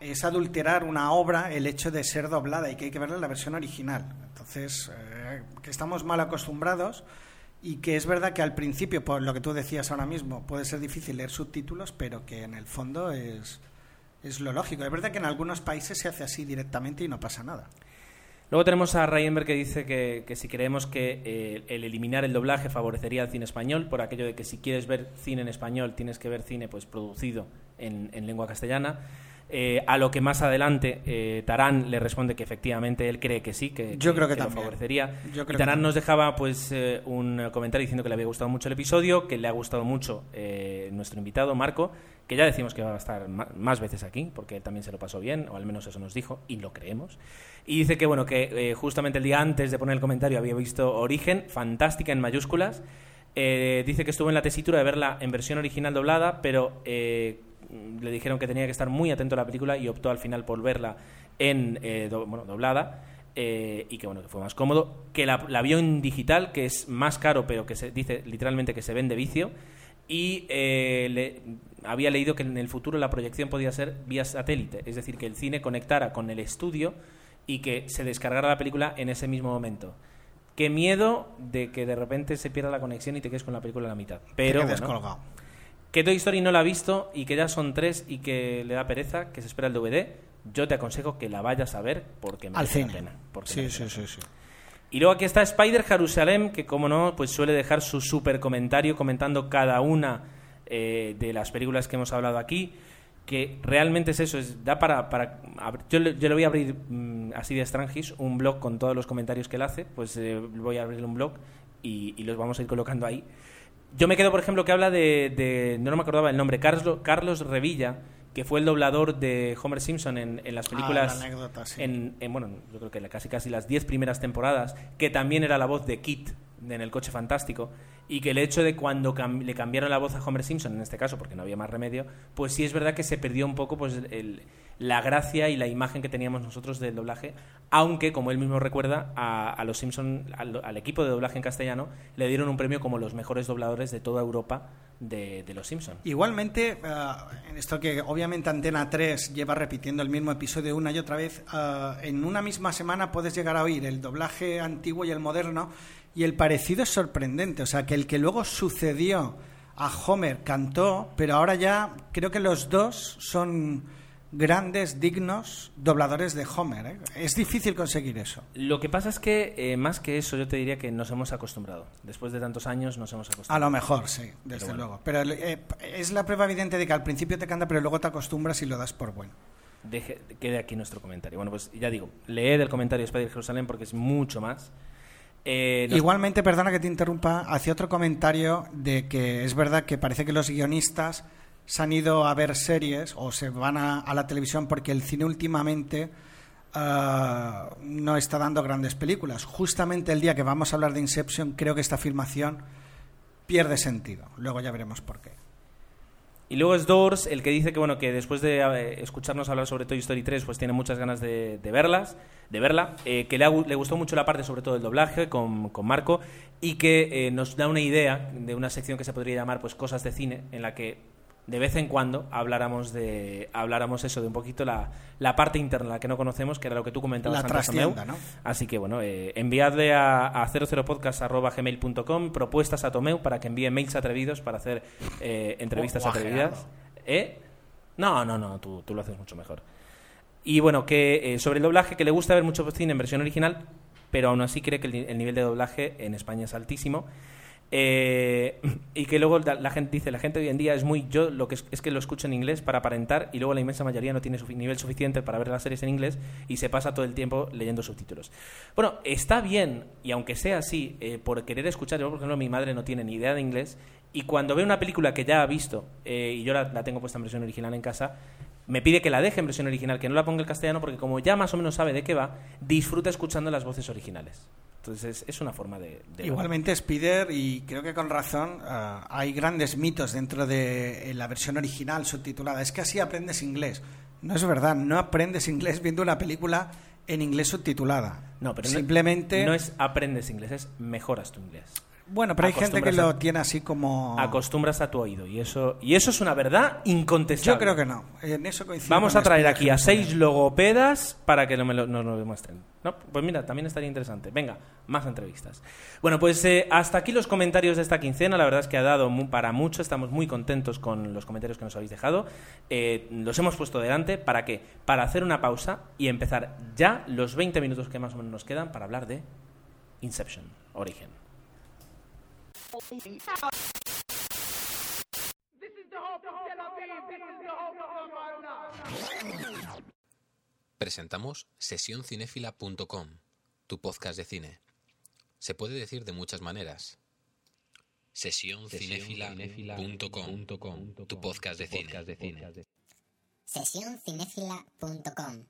es adulterar una obra el hecho de ser doblada y que hay que verla en la versión original. Entonces, eh, que estamos mal acostumbrados y que es verdad que al principio, por lo que tú decías ahora mismo, puede ser difícil leer subtítulos, pero que en el fondo es, es lo lógico. Es verdad que en algunos países se hace así directamente y no pasa nada. Luego tenemos a Ryanberg que dice que, que si creemos que eh, el eliminar el doblaje favorecería al cine español, por aquello de que si quieres ver cine en español tienes que ver cine pues producido en, en lengua castellana. Eh, a lo que más adelante eh, Tarán le responde que efectivamente él cree que sí, que, Yo creo que también. favorecería. Yo creo y Tarán que nos dejaba pues eh, un comentario diciendo que le había gustado mucho el episodio, que le ha gustado mucho nuestro invitado Marco, que ya decimos que va a estar más veces aquí, porque él también se lo pasó bien, o al menos eso nos dijo, y lo creemos. Y dice que bueno que justamente el día antes de poner el comentario había visto Origen, fantástica en mayúsculas. Dice que estuvo en la tesitura de verla en versión original doblada, pero le dijeron que tenía que estar muy atento a la película y optó al final por verla en eh, do- bueno, doblada. eh, y que bueno que fue más cómodo que la, la vio en digital que es más caro pero que se dice literalmente que se vende vicio y eh, le- había leído que en el futuro la proyección podía ser vía satélite es decir que el cine conectara con el estudio y que se descargara la película en ese mismo momento qué miedo de que de repente se pierda la conexión y te quedes con la película a la mitad pero Te quedes bueno, colgado. Que Toy Story no la ha visto y que ya son tres y que le da pereza, que se espera el DVD, yo te aconsejo que la vayas a ver porque Al merece cine. la pena. porque Sí, sí. Y luego aquí está Spider Jerusalem, que como no, pues suele dejar su super comentario comentando cada una eh, de las películas que hemos hablado aquí, que realmente es eso, es, da para... para yo, le, yo le voy a abrir mm, así de Strangis un blog con todos los comentarios que él hace, pues eh, voy a abrirle un blog y, y los vamos a ir colocando ahí. Yo me quedo, por ejemplo, que habla de, de- no me acordaba el nombre, Carlos, Carlos Revilla, que fue el doblador de Homer Simpson en, en las Ah, películas la anécdota, sí. en, en, bueno, yo creo que casi casi las 10 primeras temporadas, que también era la voz de Kit en El Coche Fantástico, y que el hecho de cuando le cambiaron la voz a Homer Simpson, en este caso, porque no había más remedio, pues sí es verdad que se perdió un poco pues el- la gracia y la imagen que teníamos nosotros del doblaje, aunque, como él mismo recuerda, a, a los Simpson, al, equipo de doblaje en castellano, le dieron un premio como los mejores dobladores de toda Europa de, los Simpson. Igualmente, eh, en esto que obviamente Antena 3 lleva repitiendo el mismo episodio una y otra vez, eh, en una misma semana puedes llegar a oír el doblaje antiguo y el moderno y el parecido es sorprendente. O sea, que el que luego sucedió a Homer cantó, pero ahora ya creo que los dos son grandes, dignos dobladores de Homer. ¿eh? Es difícil conseguir eso. Lo que pasa es que, eh, más que eso, yo te diría que nos hemos acostumbrado. Después de tantos años nos hemos A acostumbrado. lo mejor, sí, desde bueno. luego. Pero eh, es la prueba evidente de que al principio te canta, pero luego te acostumbras y lo das por bueno. Deje- quede aquí nuestro comentario. Bueno, pues ya digo, leed el comentario de Spider Jerusalén porque es mucho más. Eh, Igualmente, perdona que te interrumpa, hacía otro comentario de que es verdad que parece que los guionistas se han ido a ver series o se van a, la televisión porque el cine últimamente ah, no está dando grandes películas. Justamente el día que vamos a hablar de Inception, creo que esta filmación pierde sentido. Luego ya veremos por qué. Y luego es Doors el que dice que bueno que después de eh, escucharnos hablar sobre Toy Story 3 pues tiene muchas ganas de, verlas, de verla, eh, que le gustó mucho la parte sobre todo del doblaje con, con Marco y que eh, nos da una idea de una sección que se podría llamar pues cosas de cine en la que de vez en cuando habláramos de habláramos eso de un poquito la, la parte interna la que no conocemos que era lo que tú comentabas La antes Tomeu. trastienda, ¿no? Así que bueno, eh, enviadle a, a 00podcast.gmail.com propuestas a Tomeu para que envíe mails atrevidos para hacer eh, entrevistas O- o a atrevidas. ¿Eh? No, no, no, tú, tú lo haces mucho mejor. Y bueno, que eh, sobre el doblaje, que le gusta ver mucho cine en versión original, pero aún así cree que el nivel de doblaje en España es altísimo. Eh, y que luego la, gente dice, la gente hoy en día es muy, yo lo que es, es que lo escucho en inglés para aparentar y luego la inmensa mayoría no tiene sufi- nivel suficiente para ver las series en inglés y se pasa todo el tiempo leyendo subtítulos. Bueno, está bien, y aunque sea así, eh, por querer escuchar, yo por ejemplo mi madre no tiene ni idea de inglés y cuando ve una película que ya ha visto eh, y yo la tengo puesta en versión original en casa, me pide que la deje en versión original, que no la ponga en castellano porque como ya más o menos sabe de qué va, disfruta escuchando las voces originales. Entonces es, es una forma de... de- Igualmente Spider, y creo que con razón, ah, hay grandes mitos dentro de eh, la versión original subtitulada. Es que así aprendes inglés. No es verdad, no aprendes inglés viendo una película en inglés subtitulada. No, pero no- simplemente no, es aprendes inglés, es mejoras tu inglés. Bueno, pero hay gente que lo tiene así como... acostumbras a tu oído y eso y eso es una verdad incontestable. Yo creo que no. En eso Vamos a traer aquí a seis logopedas para que no me lo, nos lo demuestren. No, pues mira, también estaría interesante. Venga, más entrevistas. Bueno, pues eh, hasta aquí los comentarios de esta quincena. La verdad es que ha dado mu- para mucho. Estamos muy contentos con los comentarios que nos habéis dejado. Eh, los hemos puesto delante. ¿Para qué? Para hacer una pausa y empezar ya los 20 minutos que más o menos nos quedan para hablar de Inception, Origen. Presentamos sesioncinefila.com, tu podcast de cine. Se puede decir de muchas maneras. Sesioncinefila.com, tu podcast de cine. Sesioncinefila.com,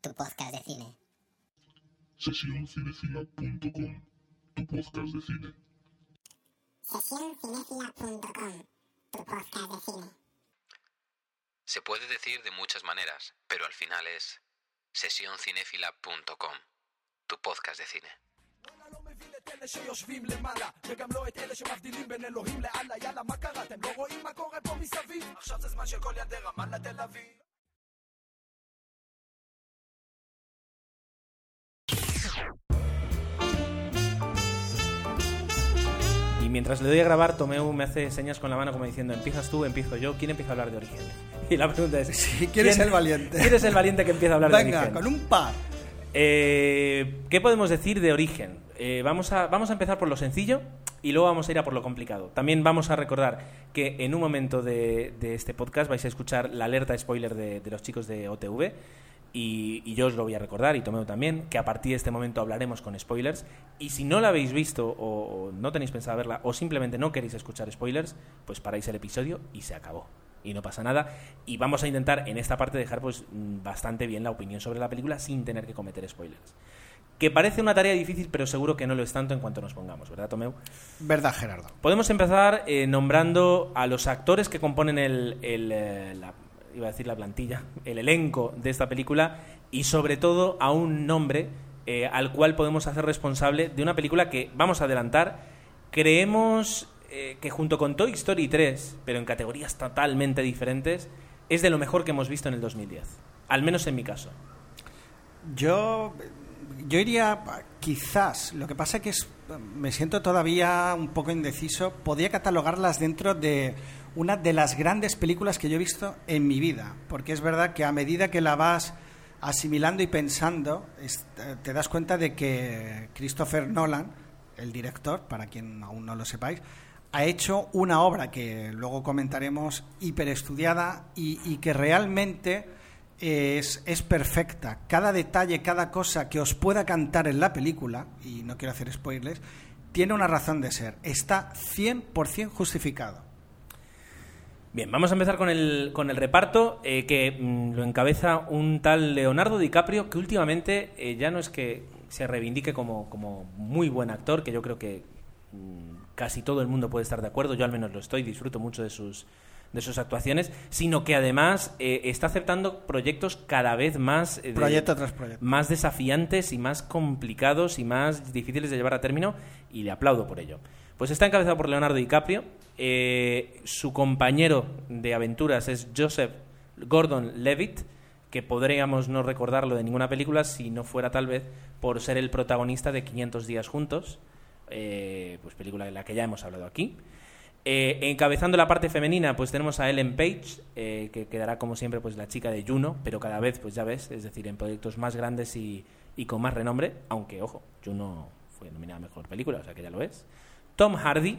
tu podcast de cine. sesioncinefila.com, tu podcast de cine. Sesioncinefila.com, tu podcast de cine. Se puede decir de muchas maneras, pero al final es sesioncinefila.com, tu podcast de cine. Mientras le doy a grabar, Tomeu me hace señas con la mano como diciendo, empiezas tú, empiezo yo, ¿quién empieza a hablar de Origen? Y la pregunta es, Sí, ¿quién es el valiente? ¿Quién es el valiente que empieza a hablar de Venga, Origen? con un par. Eh, ¿Qué podemos decir de Origen? Eh, vamos, a, vamos a empezar por lo sencillo y luego vamos a ir a por lo complicado. También vamos a recordar que en un momento de, de este podcast vais a escuchar la alerta spoiler de, de los chicos de OTV y, y yo os lo voy a recordar y Tomeo también, que a partir de este momento hablaremos con spoilers y si no la habéis visto o, o no tenéis pensado verla o simplemente no queréis escuchar spoilers, pues paráis el episodio y se acabó. Y no pasa nada. Y vamos a intentar en esta parte dejar pues mm, bastante bien la opinión sobre la película sin tener que cometer spoilers. Que parece una tarea difícil, pero seguro que no lo es tanto en cuanto nos pongamos, ¿verdad, Tomeu? Verdad, Gerardo. Podemos empezar eh, nombrando a los actores que componen el, el, eh, la, iba a decir la plantilla, el elenco de esta película y sobre todo a un nombre eh, al cual podemos hacer responsable de una película que, vamos a adelantar, creemos eh, que junto con Toy Story 3, pero en categorías totalmente diferentes, es de lo mejor que hemos visto en el 2010. Al menos en mi caso. Yo, yo iría, quizás, lo que pasa que es, me siento todavía un poco indeciso, podría catalogarlas dentro de una de las grandes películas que yo he visto en mi vida, porque es verdad que a medida que la vas asimilando y pensando, es- te das cuenta de que Christopher Nolan, el director, para quien aún no lo sepáis, ha hecho una obra que luego comentaremos hiperestudiada y, y que realmente es, es perfecta. Cada detalle, cada cosa que os pueda cantar en la película, y no quiero hacer spoilers, tiene una razón de ser. Está 100% justificado. Bien, vamos a empezar con el, con el reparto eh, que mm, lo encabeza un tal Leonardo DiCaprio que últimamente eh, ya no es que se reivindique como, como muy buen actor, que yo creo que mm, casi todo el mundo puede estar de acuerdo, yo al menos lo estoy, disfruto mucho de sus, de sus actuaciones, sino que además eh, está aceptando proyectos cada vez más... eh, de- Proyecto tras proyecto. más desafiantes y más complicados y más difíciles de llevar a término y le aplaudo por ello. Pues está encabezado por Leonardo DiCaprio, eh, su compañero de aventuras es Joseph Gordon Levitt, que podríamos no recordarlo de ninguna película si no fuera tal vez por ser el protagonista de 500 días juntos, pues película de la que ya hemos hablado aquí. Eh, encabezando la parte femenina, pues tenemos a Ellen Page, eh, que quedará como siempre pues la chica de Juno, pero cada vez, pues ya ves, es decir, en proyectos más grandes y, con más renombre, aunque, ojo, Juno fue nominada a Mejor Película, o sea que ya lo es. Tom Hardy,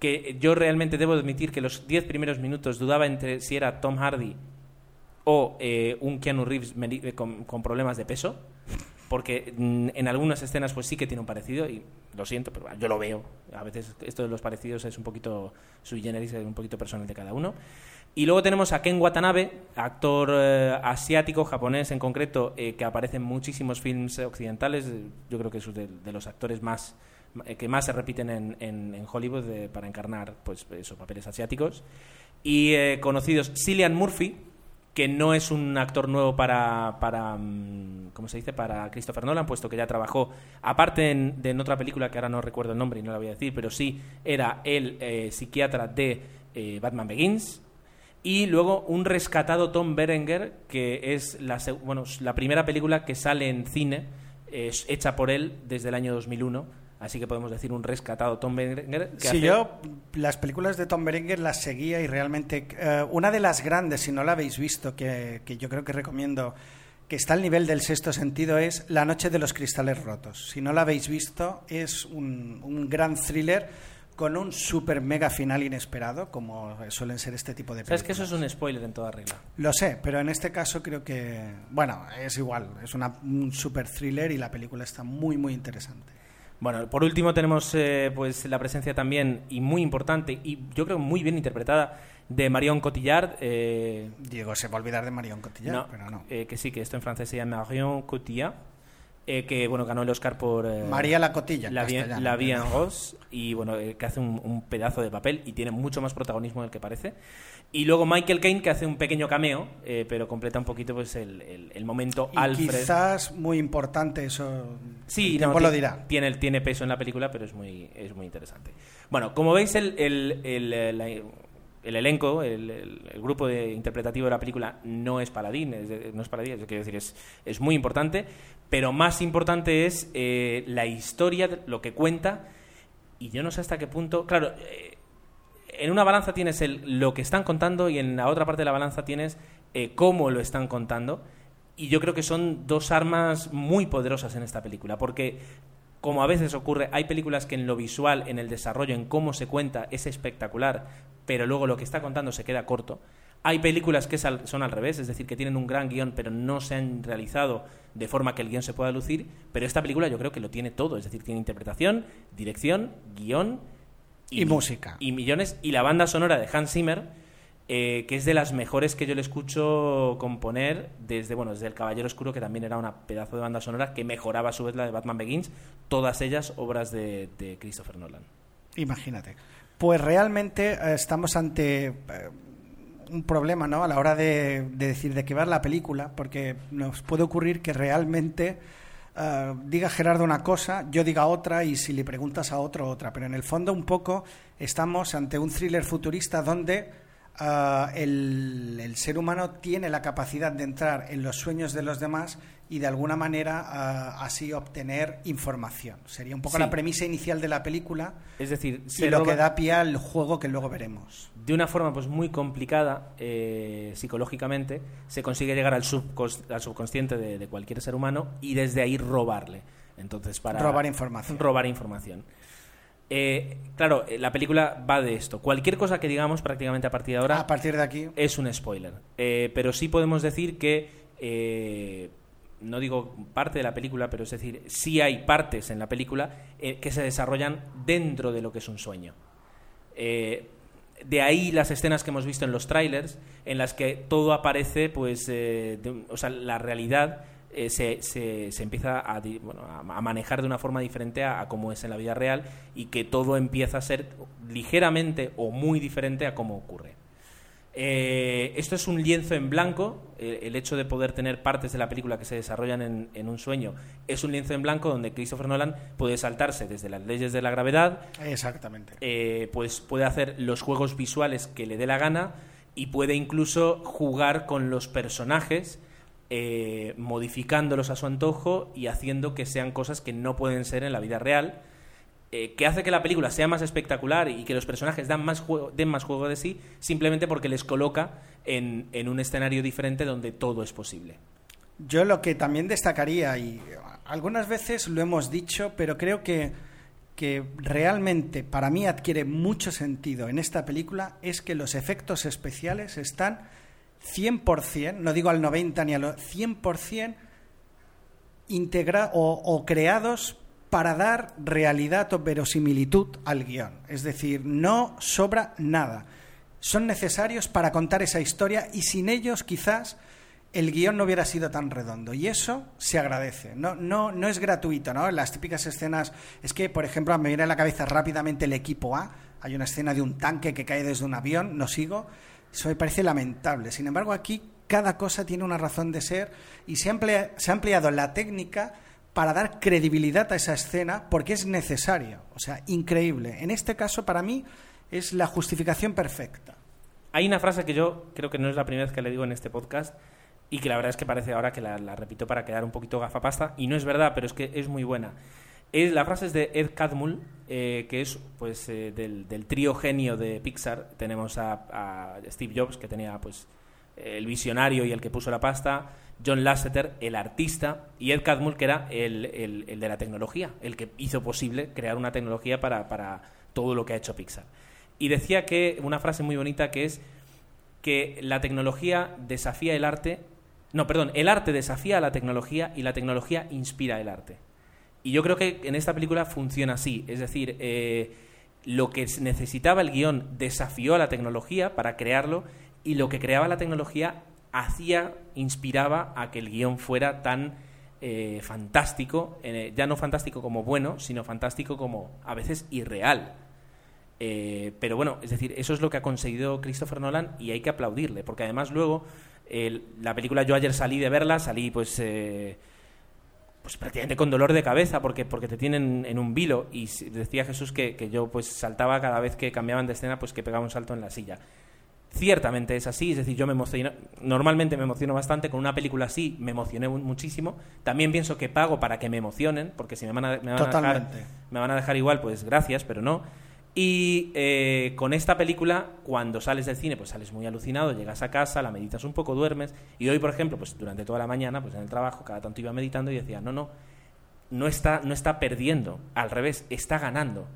que yo realmente debo admitir que los 10 primeros minutos dudaba entre si era Tom Hardy o eh, un Keanu Reeves con problemas de peso, porque mm, en algunas escenas pues sí que tiene un parecido y lo siento, pero yo lo veo. A veces esto de los parecidos es un poquito sui generis, es un poquito personal de cada uno. Y luego tenemos a Ken Watanabe, actor eh, asiático, japonés en concreto, eh, que aparece en muchísimos films occidentales. Yo creo que es de, de los actores más eh, que más se repiten en, en- en Hollywood para encarnar pues esos papeles asiáticos. Y conocidos Cillian Murphy, que no es un actor nuevo para, para mm, ¿cómo se dice? Para Christopher Nolan, puesto que ya trabajó, aparte de en otra película que ahora no recuerdo el nombre y no la voy a decir, pero sí era el eh, psiquiatra de eh, Batman Begins. Y luego un rescatado Tom Berenger, que es la, bueno, la primera película que sale en cine, es hecha por él desde el año 2001. Así que podemos decir un rescatado Tom Berenger. Que Sí, hace- yo las películas de Tom Berenger las seguía y realmente eh, una de las grandes, si no la habéis visto, que, que yo creo que recomiendo, que está al nivel del sexto sentido, es La noche de los cristales rotos. Si no la habéis visto, es un, un gran thriller con un super mega final inesperado, como suelen ser este tipo de películas. Sabes que eso es un spoiler en toda regla. Lo sé, pero en este caso creo que, bueno, es igual, es una, un super thriller y la película está muy, muy interesante. Bueno, por último tenemos eh, pues la presencia también y muy importante y yo creo muy bien interpretada de Marion Cotillard. eh, Diego se va a olvidar de Marion Cotillard, no, pero no. eh, que sí, que esto en francés se llama Marion Cotillard, eh, que bueno ganó el Oscar por eh, María la Cotilla. La Vie, castellano, La Vie en pero- Rose y bueno eh, que hace un, un pedazo de papel y tiene mucho más protagonismo del que parece. Y luego Michael Caine que hace un pequeño cameo, eh, pero completa un poquito pues el, el- el momento Y Alfred. quizás muy importante eso. Sí, no, lo dirá. Tiene, tiene peso en la película, pero es muy, es muy interesante. Bueno, como veis, el, el, el, eh, la- el elenco, el, grupo de interpretativo de la película no es paladín, es de- no es paladín, es, quiero decir, es, es muy importante, pero más importante es eh, la historia, lo que cuenta, y yo no sé hasta qué punto, claro, eh, en una balanza tienes el, lo que están contando y en la otra parte de la balanza tienes eh, cómo lo están contando. Y yo creo que son dos armas muy poderosas en esta película, porque como a veces ocurre, hay películas que en lo visual, en el desarrollo, en cómo se cuenta, es espectacular, pero luego lo que está contando se queda corto. Hay películas que son al revés, es decir, que tienen un gran guion, pero no se han realizado de forma que el guion se pueda lucir, pero esta película yo creo que lo tiene todo, es decir, tiene interpretación, dirección, guion Y música. Y millones, y la banda sonora de Hans Zimmer, eh, que es de las mejores que yo le escucho componer desde, bueno, desde El Caballero Oscuro, que también era una pedazo de banda sonora que mejoraba a su vez la de Batman Begins, todas ellas obras de, Christopher Nolan. Imagínate. Pues realmente eh, estamos ante eh, un problema, ¿no? A la hora de, de decir de qué va la película, porque nos puede ocurrir que realmente eh, diga Gerardo una cosa, yo diga otra y si le preguntas a otro otra. Pero en el fondo un poco estamos ante un thriller futurista donde eh, el, el ser humano tiene la capacidad de entrar en los sueños de los demás y de alguna manera eh, así obtener información. Sería un poco Sí. la premisa inicial de la película Es decir, y se lo que da pie al juego que luego veremos. de una forma pues muy complicada eh, psicológicamente se consigue llegar al, subcons- al subconsciente de, de cualquier ser humano y desde ahí robarle entonces para Robar información. robar información Eh, claro eh, la película va de esto cualquier cosa que digamos prácticamente a partir de ahora A partir de aquí, es un spoiler. Eh, pero sí podemos decir que, eh, no digo parte de la película, pero es decir, sí hay partes en la película que se desarrollan dentro de lo que es un sueño. De ahí las escenas que hemos visto en los trailers, en las que todo aparece, pues, de- o sea, la realidad eh, se, se- se empieza a, bueno, manejar de una forma diferente a, a cómo es en la vida real y que todo empieza a ser ligeramente o muy diferente a cómo ocurre. Eh, esto es un lienzo en blanco. eh, el hecho de poder tener partes de la película que se desarrollan en, en un sueño es un lienzo en blanco donde Christopher Nolan puede saltarse desde las leyes de la gravedad, exactamente. eh, pues puede hacer los juegos visuales que le dé la gana y puede incluso jugar con los personajes, eh, modificándolos a su antojo y haciendo que sean cosas que no pueden ser en la vida real. eh, que hace que la película sea más espectacular y que los personajes dan más juego, den más juego de sí, simplemente porque les coloca en, en un escenario diferente donde todo es posible. Yo lo que también destacaría, y algunas veces lo hemos dicho, pero creo que, que realmente para mí adquiere mucho sentido en esta película, es que los efectos especiales están 100%, no digo al 90 ni al 100%, integra o, o creados para dar realidad o verosimilitud al guion. Es decir, no sobra nada. Son necesarios para contar esa historia y sin ellos quizás el guion no hubiera sido tan redondo. Y eso se agradece. No, no, no es gratuito, ¿no? Las típicas escenas. Es que, por ejemplo, me viene a la cabeza rápidamente el equipo A. Hay una escena de un tanque que cae desde un avión, no sigo. Eso me parece lamentable. Sin embargo, aquí cada cosa tiene una razón de ser y se se ha empleado la técnica para dar credibilidad a esa escena porque es necesaria. O sea, increíble. En este caso, para mí, es la justificación perfecta. Hay una frase que yo creo que no es la primera vez que le digo en este podcast y que la verdad es que parece ahora que la, la repito para quedar un poquito gafapasta y no es verdad, pero es que es muy buena. Es, la frase es de Ed Catmull, eh, que es pues eh, del, trío genio de Pixar. Tenemos a, a Steve Jobs, que tenía pues el visionario y el que puso la pasta, John Lasseter, el artista, y Ed Catmull, que era el, el- el de la tecnología, el que hizo posible crear una tecnología para, para todo lo que ha hecho Pixar. Y decía que una frase muy bonita que es que la tecnología desafía el arte. No, perdón, el arte desafía a la tecnología y la tecnología inspira el arte. Y yo creo que en esta película funciona así. Es decir, eh, lo que necesitaba el guion desafió a la tecnología para crearlo y lo que creaba la tecnología hacía, inspiraba a que el guion fuera tan eh, fantástico, eh, ya no fantástico como bueno, sino fantástico como a veces irreal. Pero bueno, es decir, eso es lo que ha conseguido Christopher Nolan y hay que aplaudirle, porque además luego la película yo ayer salí de verla, salí pues pues prácticamente con dolor de cabeza porque porque te tienen en un vilo y decía Jesús que, que yo pues saltaba cada vez que cambiaban de escena pues que pegaba un salto en la silla. Ciertamente es así, es decir, yo me emociono, normalmente me emociono bastante con una película así, me emocioné mu- muchísimo. También pienso que pago para que me emocionen, porque si me van a, me van a dejar me van a dejar igual, pues gracias, pero no. Y eh, con esta película, cuando sales del cine, pues sales muy alucinado, llegas a casa, la meditas un poco, duermes. Y hoy, por ejemplo, pues durante toda la mañana, pues en el trabajo, cada tanto iba meditando y decía, no, no, no está, no está perdiendo, al revés, está ganando.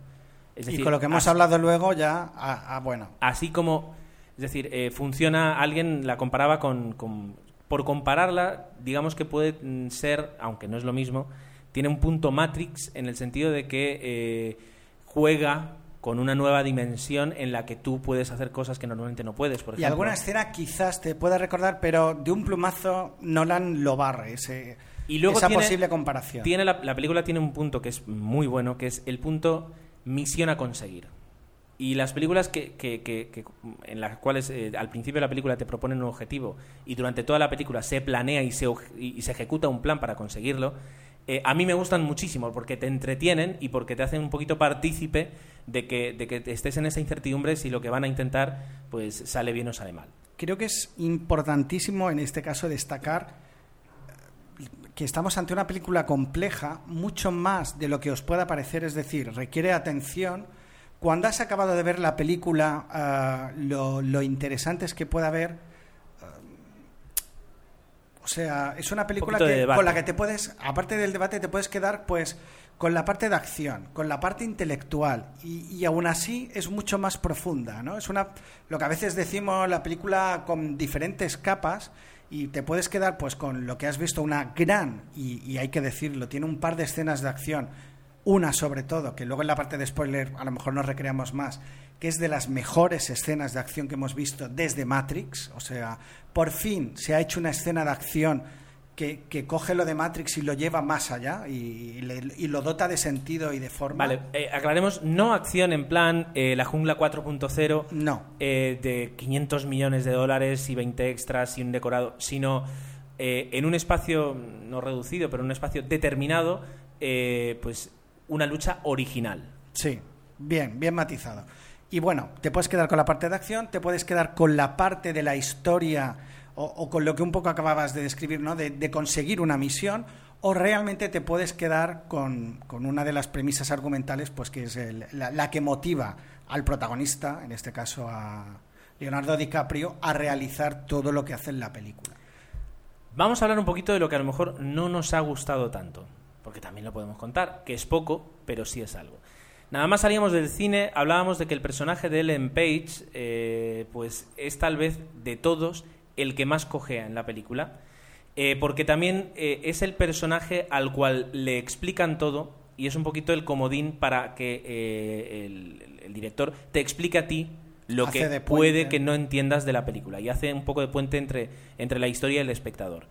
Es y con lo que hemos así- hablado luego ya, ah, ah, bueno, así como, es decir, eh, funciona, alguien la comparaba con, con- por compararla, digamos que puede mm, ser, aunque no es lo mismo, tiene un punto Matrix en el sentido de que eh, juega con una nueva dimensión en la que tú puedes hacer cosas que normalmente no puedes, por Y alguna escena quizás te pueda recordar, pero de un plumazo Nolan lo barre, ese, Y luego esa tiene- posible comparación. Tiene la, la película tiene un punto que es muy bueno, que es el punto misión a conseguir. Y las películas que, que- que- que- en las cuales eh, al principio de la película te proponen un objetivo y durante toda la película se planea y se, y se ejecuta un plan para conseguirlo, eh, a mí me gustan muchísimo porque te entretienen y porque te hacen un poquito partícipe de que, de que estés en esa incertidumbre si lo que van a intentar pues sale bien o sale mal. Creo que es importantísimo en este caso destacar eh, que estamos ante una película compleja, mucho más de lo que os pueda parecer, es decir, requiere atención. Cuando has acabado de ver la película, ah, lo, lo interesante es que pueda haber... ah, o sea, es una película que, con la que te puedes, aparte del debate, te puedes quedar pues con la parte de acción, con la parte intelectual y, y aún así es mucho más profunda, ¿no? Es una lo que a veces decimos la película con diferentes capas y te puedes quedar pues con lo que has visto una gran y, y hay que decirlo tiene un par de escenas de acción una sobre todo que luego en la parte de spoiler a lo mejor nos recreamos más que es de las mejores escenas de acción que hemos visto desde Matrix o sea por fin se ha hecho una escena de acción que, que coge lo de Matrix y lo lleva más allá y, y le- y lo dota de sentido y de forma Vale, eh, aclaremos, no acción en plan eh, la jungla 4.0 no eh, de 500 millones de dólares y 20 extras y un decorado, sino en un espacio no reducido, pero en un espacio determinado, pues una lucha original. Sí, bien, bien matizado. Y bueno, te puedes quedar con la parte de acción, te puedes quedar con la parte de la historia o, con lo que un poco acababas de describir, ¿no? De, conseguir una misión, o realmente te puedes quedar con, con una de las premisas argumentales, pues que es la que motiva al protagonista, en este caso a Leonardo DiCaprio, a realizar todo lo que hace en la película. Vamos a hablar un poquito de lo que a lo mejor no nos ha gustado tanto, porque también lo podemos contar, que es poco, pero sí es algo. Nada más salíamos del cine, hablábamos de que el personaje de Ellen Page, eh, pues es tal vez de todos el que más cojea en la película, eh, porque también eh, es el personaje al cual le explican todo y es un poquito el comodín para que eh, el, el director te explique a ti lo Hace que de puede que no entiendas de la película y hace un poco de puente entre, entre la historia y el espectador.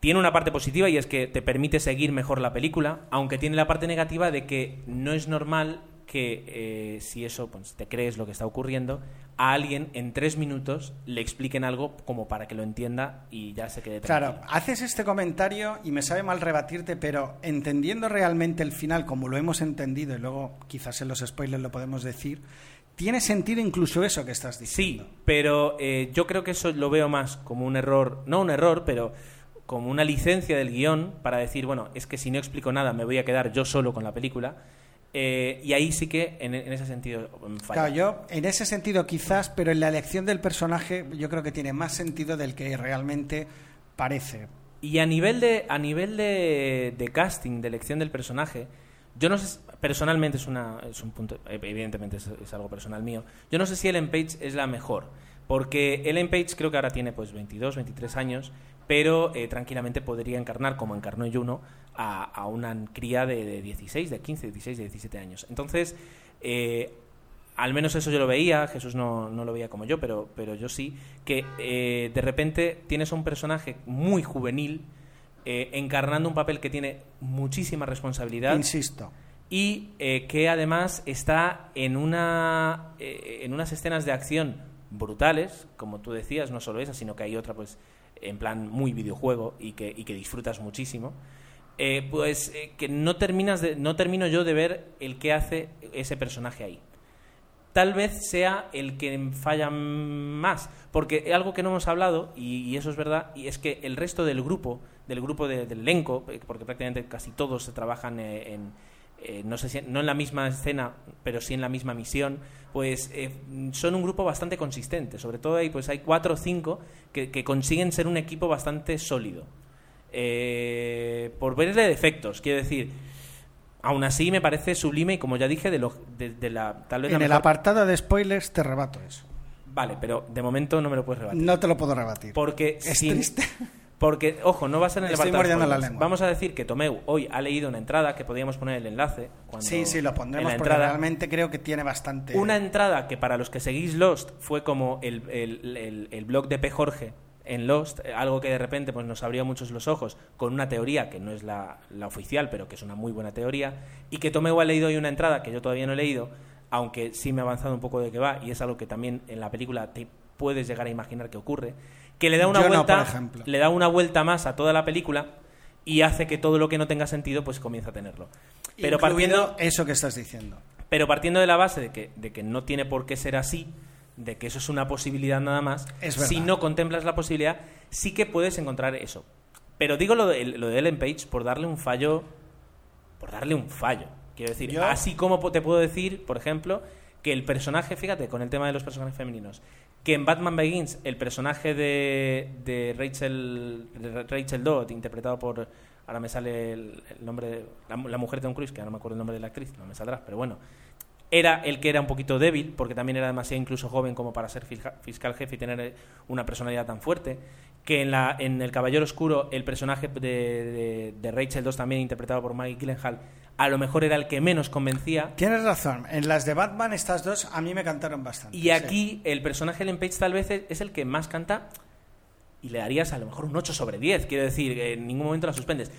Tiene una parte positiva y es que te permite seguir mejor la película, aunque tiene la parte negativa de que no es normal que eh, si eso pues, te crees lo que está ocurriendo, a alguien en tres minutos le expliquen algo como para que lo entienda y ya se quede Claro, tranquilo. haces este comentario y me sabe mal rebatirte, pero entendiendo realmente el final como lo hemos entendido y luego quizás en los spoilers lo podemos decir, tiene sentido incluso eso que estás diciendo. Sí, pero eh, yo creo que eso lo veo más como un error, no un error, pero como una licencia del guion para decir, bueno, es que si no explico nada me voy a quedar yo solo con la película. Eh, y ahí sí que en, en ese sentido mm, falla. Claro, yo en ese sentido quizás, pero en la elección del personaje yo creo que tiene más sentido del que realmente parece. Y a nivel de a nivel de, de casting, de elección del personaje, yo no sé, personalmente es una es un punto, evidentemente es, es algo personal mío. Yo no sé si Ellen Page es la mejor, porque Ellen Page creo que ahora tiene pues 22, 23 años, pero eh, tranquilamente podría encarnar como encarnó Juno a, a una cría de, de 16, de 15, 16, de 17 años. Entonces, eh, al menos eso yo lo veía, Jesús no, no lo veía como yo, pero, pero yo sí, que eh, de repente tienes a un personaje muy juvenil eh, encarnando un papel que tiene muchísima responsabilidad Insisto. y eh, que además está en, una, en unas escenas de acción brutales, como tú decías, no solo esa, sino que hay otra pues en plan muy videojuego y que, y que disfrutas muchísimo. Eh, pues eh, que no terminas de, no termino yo de ver el que hace ese personaje ahí tal vez sea el que falla más. Porque algo que no hemos hablado, y, eso es verdad, y es que el resto del grupo, del grupo de- del elenco, eh, porque prácticamente casi todos se trabajan eh, en, no sé si no en la misma escena, pero sí en la misma misión, pues son un grupo bastante consistente. Sobre todo ahí, pues hay cuatro o cinco que consiguen ser un equipo bastante sólido. Eh, por verle defectos, quiero decir. Aún así me parece sublime y como ya dije, de, lo, de, de la tal vez la En el mejor- apartado de spoilers te rebato eso. Vale, pero de momento no me lo puedes rebatir. No te lo puedo rebatir. Porque Es sin- triste. Porque, ojo, no va a ser en el Estoy mordiendo la lengua. Vamos a decir que Tomeu hoy ha leído una entrada que podíamos poner el enlace. Cuando, Sí, sí, lo en pondremos la porque entrada. realmente creo que tiene bastante... Una entrada que para los que seguís Lost fue como el, el- el- el blog de P. Jorge en Lost, eh, algo que de repente pues, nos abría muchos los ojos con una teoría que no es la, la oficial, pero que es una muy buena teoría, y que Tomeu ha leído hoy una entrada que yo todavía no he leído, aunque sí me ha avanzado un poco de qué va, y es algo que también en la película te puedes llegar a imaginar que ocurre, que le da una Yo vuelta, le da una vuelta más a toda la película y hace que todo lo que no tenga sentido pues comienza a tenerlo. Pero Incluido partiendo, eso que estás diciendo. pero partiendo de la base de que, de que no tiene por qué ser así, de que eso es una posibilidad nada más, si no contemplas la posibilidad, sí que puedes encontrar eso. Pero digo lo de, lo de Ellen Page por darle un fallo, por darle un fallo. Quiero decir, Yo- así como te puedo decir, por ejemplo, que el personaje, fíjate, con el tema de los personajes femeninos, que en Batman Begins el personaje de, de Rachel de Rachel Dodd, interpretado por, ahora me sale el, el nombre, de- la, la mujer de Tom Cruise, que ahora no me acuerdo el nombre de la actriz, no me saldrá, pero bueno, era el que era un poquito débil, porque también era demasiado incluso joven como para ser fisca- fiscal jefe y tener eh, una personalidad tan fuerte. Que en, la, en El Caballero Oscuro, el personaje de, de- de Rachel 2, también interpretado por Maggie Gyllenhaal, a lo mejor era el que menos convencía. Tienes razón. En las de Batman, estas dos a mí me cantaron bastante. Y sí. aquí el personaje de Ellen Page tal vez es, es el que más canta y le darías a lo mejor un 8 sobre 10. Quiero decir, en ningún momento la suspendes.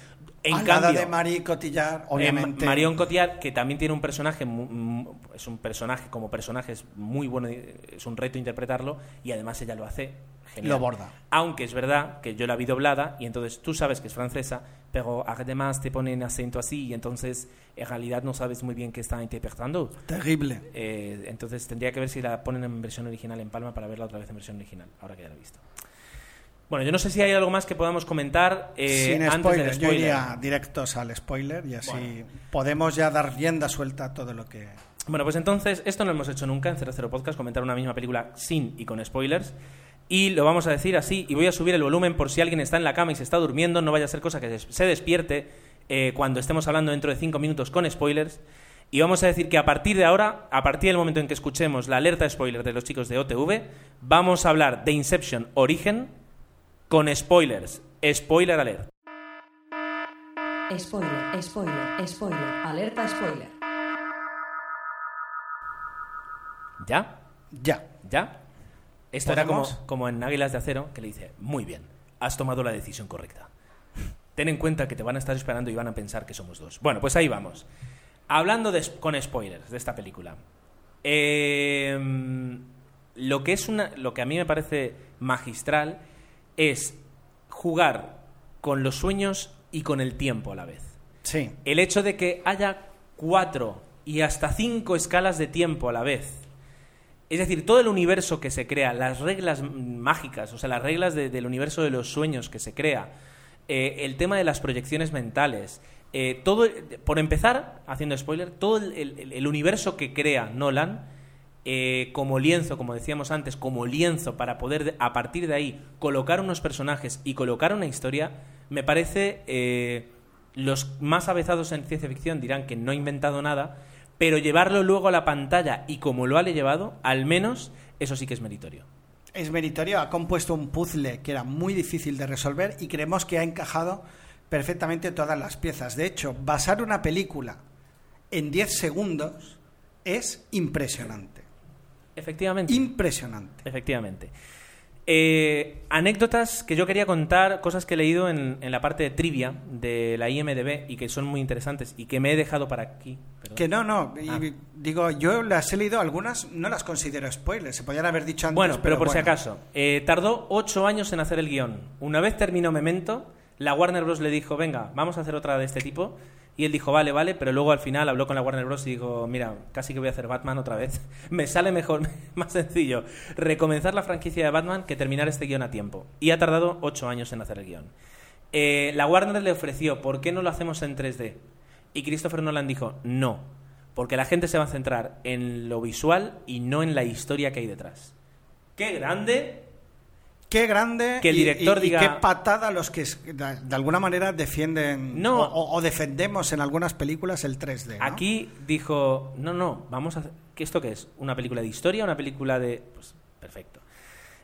En Al lado cambio, de Marie Cotillard, obviamente. eh, Marion Cotillard, que también tiene un personaje, es un personaje, como personaje es muy bueno, es un reto interpretarlo y además ella lo hace genial. Lo borda. Aunque es verdad que yo la vi doblada y entonces tú sabes que es francesa, pero además te ponen acento así y entonces en realidad no sabes muy bien qué está interpretando. Terrible. Eh, entonces tendría que ver si la ponen en versión original en Palma para verla otra vez en versión original, ahora que ya la he visto. Bueno, yo no sé si hay algo más que podamos comentar eh, Sin antes spoilers, del yo spoiler. iría directos al spoiler y así Bueno. podemos ya dar rienda suelta a todo lo que... Bueno, pues entonces, esto no lo hemos hecho nunca en 00 Podcast, comentar una misma película sin y con spoilers. Y lo vamos a decir así, y voy a subir el volumen por si alguien está en la cama y se está durmiendo, no vaya a ser cosa que se despierte eh, cuando estemos hablando dentro de 5 minutos con spoilers. Y vamos a decir que a partir de ahora, a partir del momento en que escuchemos la alerta spoiler de los chicos de OTV, vamos a hablar de Inception Origen con spoilers. Spoiler alert. Spoiler, spoiler, spoiler, alerta spoiler. ¿Ya? Ya. ¿Ya? Esto era como, como en Águilas de Acero, que le dice, muy bien, has tomado la decisión correcta. Ten en cuenta que te van a estar esperando y van a pensar que somos dos. Bueno, pues ahí vamos. Hablando de- con spoilers de esta película. Eh, lo que es una, lo que a mí me parece magistral es jugar con los sueños y con el tiempo a la vez. Sí. El hecho de que haya cuatro y hasta cinco escalas de tiempo a la vez. Es decir, todo el universo que se crea, las reglas mágicas, o sea, las reglas de- del universo de los sueños que se crea, eh, el tema de las proyecciones mentales, eh, todo, por empezar, haciendo spoiler, todo el, el- el universo que crea Nolan, eh, como lienzo, como decíamos antes, como lienzo para poder de- a partir de ahí colocar unos personajes y colocar una historia, me parece eh, los más avezados en ciencia ficción dirán que no ha inventado nada, pero llevarlo luego a la pantalla y como lo ha llevado, al menos eso sí que es meritorio. Es meritorio, ha compuesto un puzzle que era muy difícil de resolver y creemos que ha encajado perfectamente todas las piezas. De hecho, basar una película en 10 segundos es impresionante. Efectivamente. Impresionante. Efectivamente. Eh, anécdotas que yo quería contar, cosas que he leído en, en la parte de trivia de la IMDB y que son muy interesantes y que me he dejado para aquí. Perdón. Que no, no. y Ah. digo, yo las he leído, algunas no las considero spoilers. Se podían haber dicho antes. Bueno, pero, por si acaso. eh, tardó ocho años en hacer el guion. Una vez terminó Memento, la Warner Bros. le dijo, venga, vamos a hacer otra de este tipo. Y él dijo, vale, vale, pero luego al final habló con la Warner Bros. y dijo, mira, casi que voy a hacer Batman otra vez. Me sale mejor, más sencillo, recomenzar la franquicia de Batman que terminar este guion a tiempo. Y ha tardado ocho años en hacer el guion. Eh, la Warner le ofreció, ¿por qué no lo hacemos en 3D? Y Christopher Nolan dijo, no, porque la gente se va a centrar en lo visual y no en la historia que hay detrás. ¡Qué grande! Qué grande Que el director y, y diga- qué patada los que de, alguna manera defienden No. o, defendemos en algunas películas el 3D. ¿no? Aquí dijo, no, no, vamos a... ¿qué ¿Esto qué es? ¿Una película de historia? ¿Una película de...? Pues perfecto.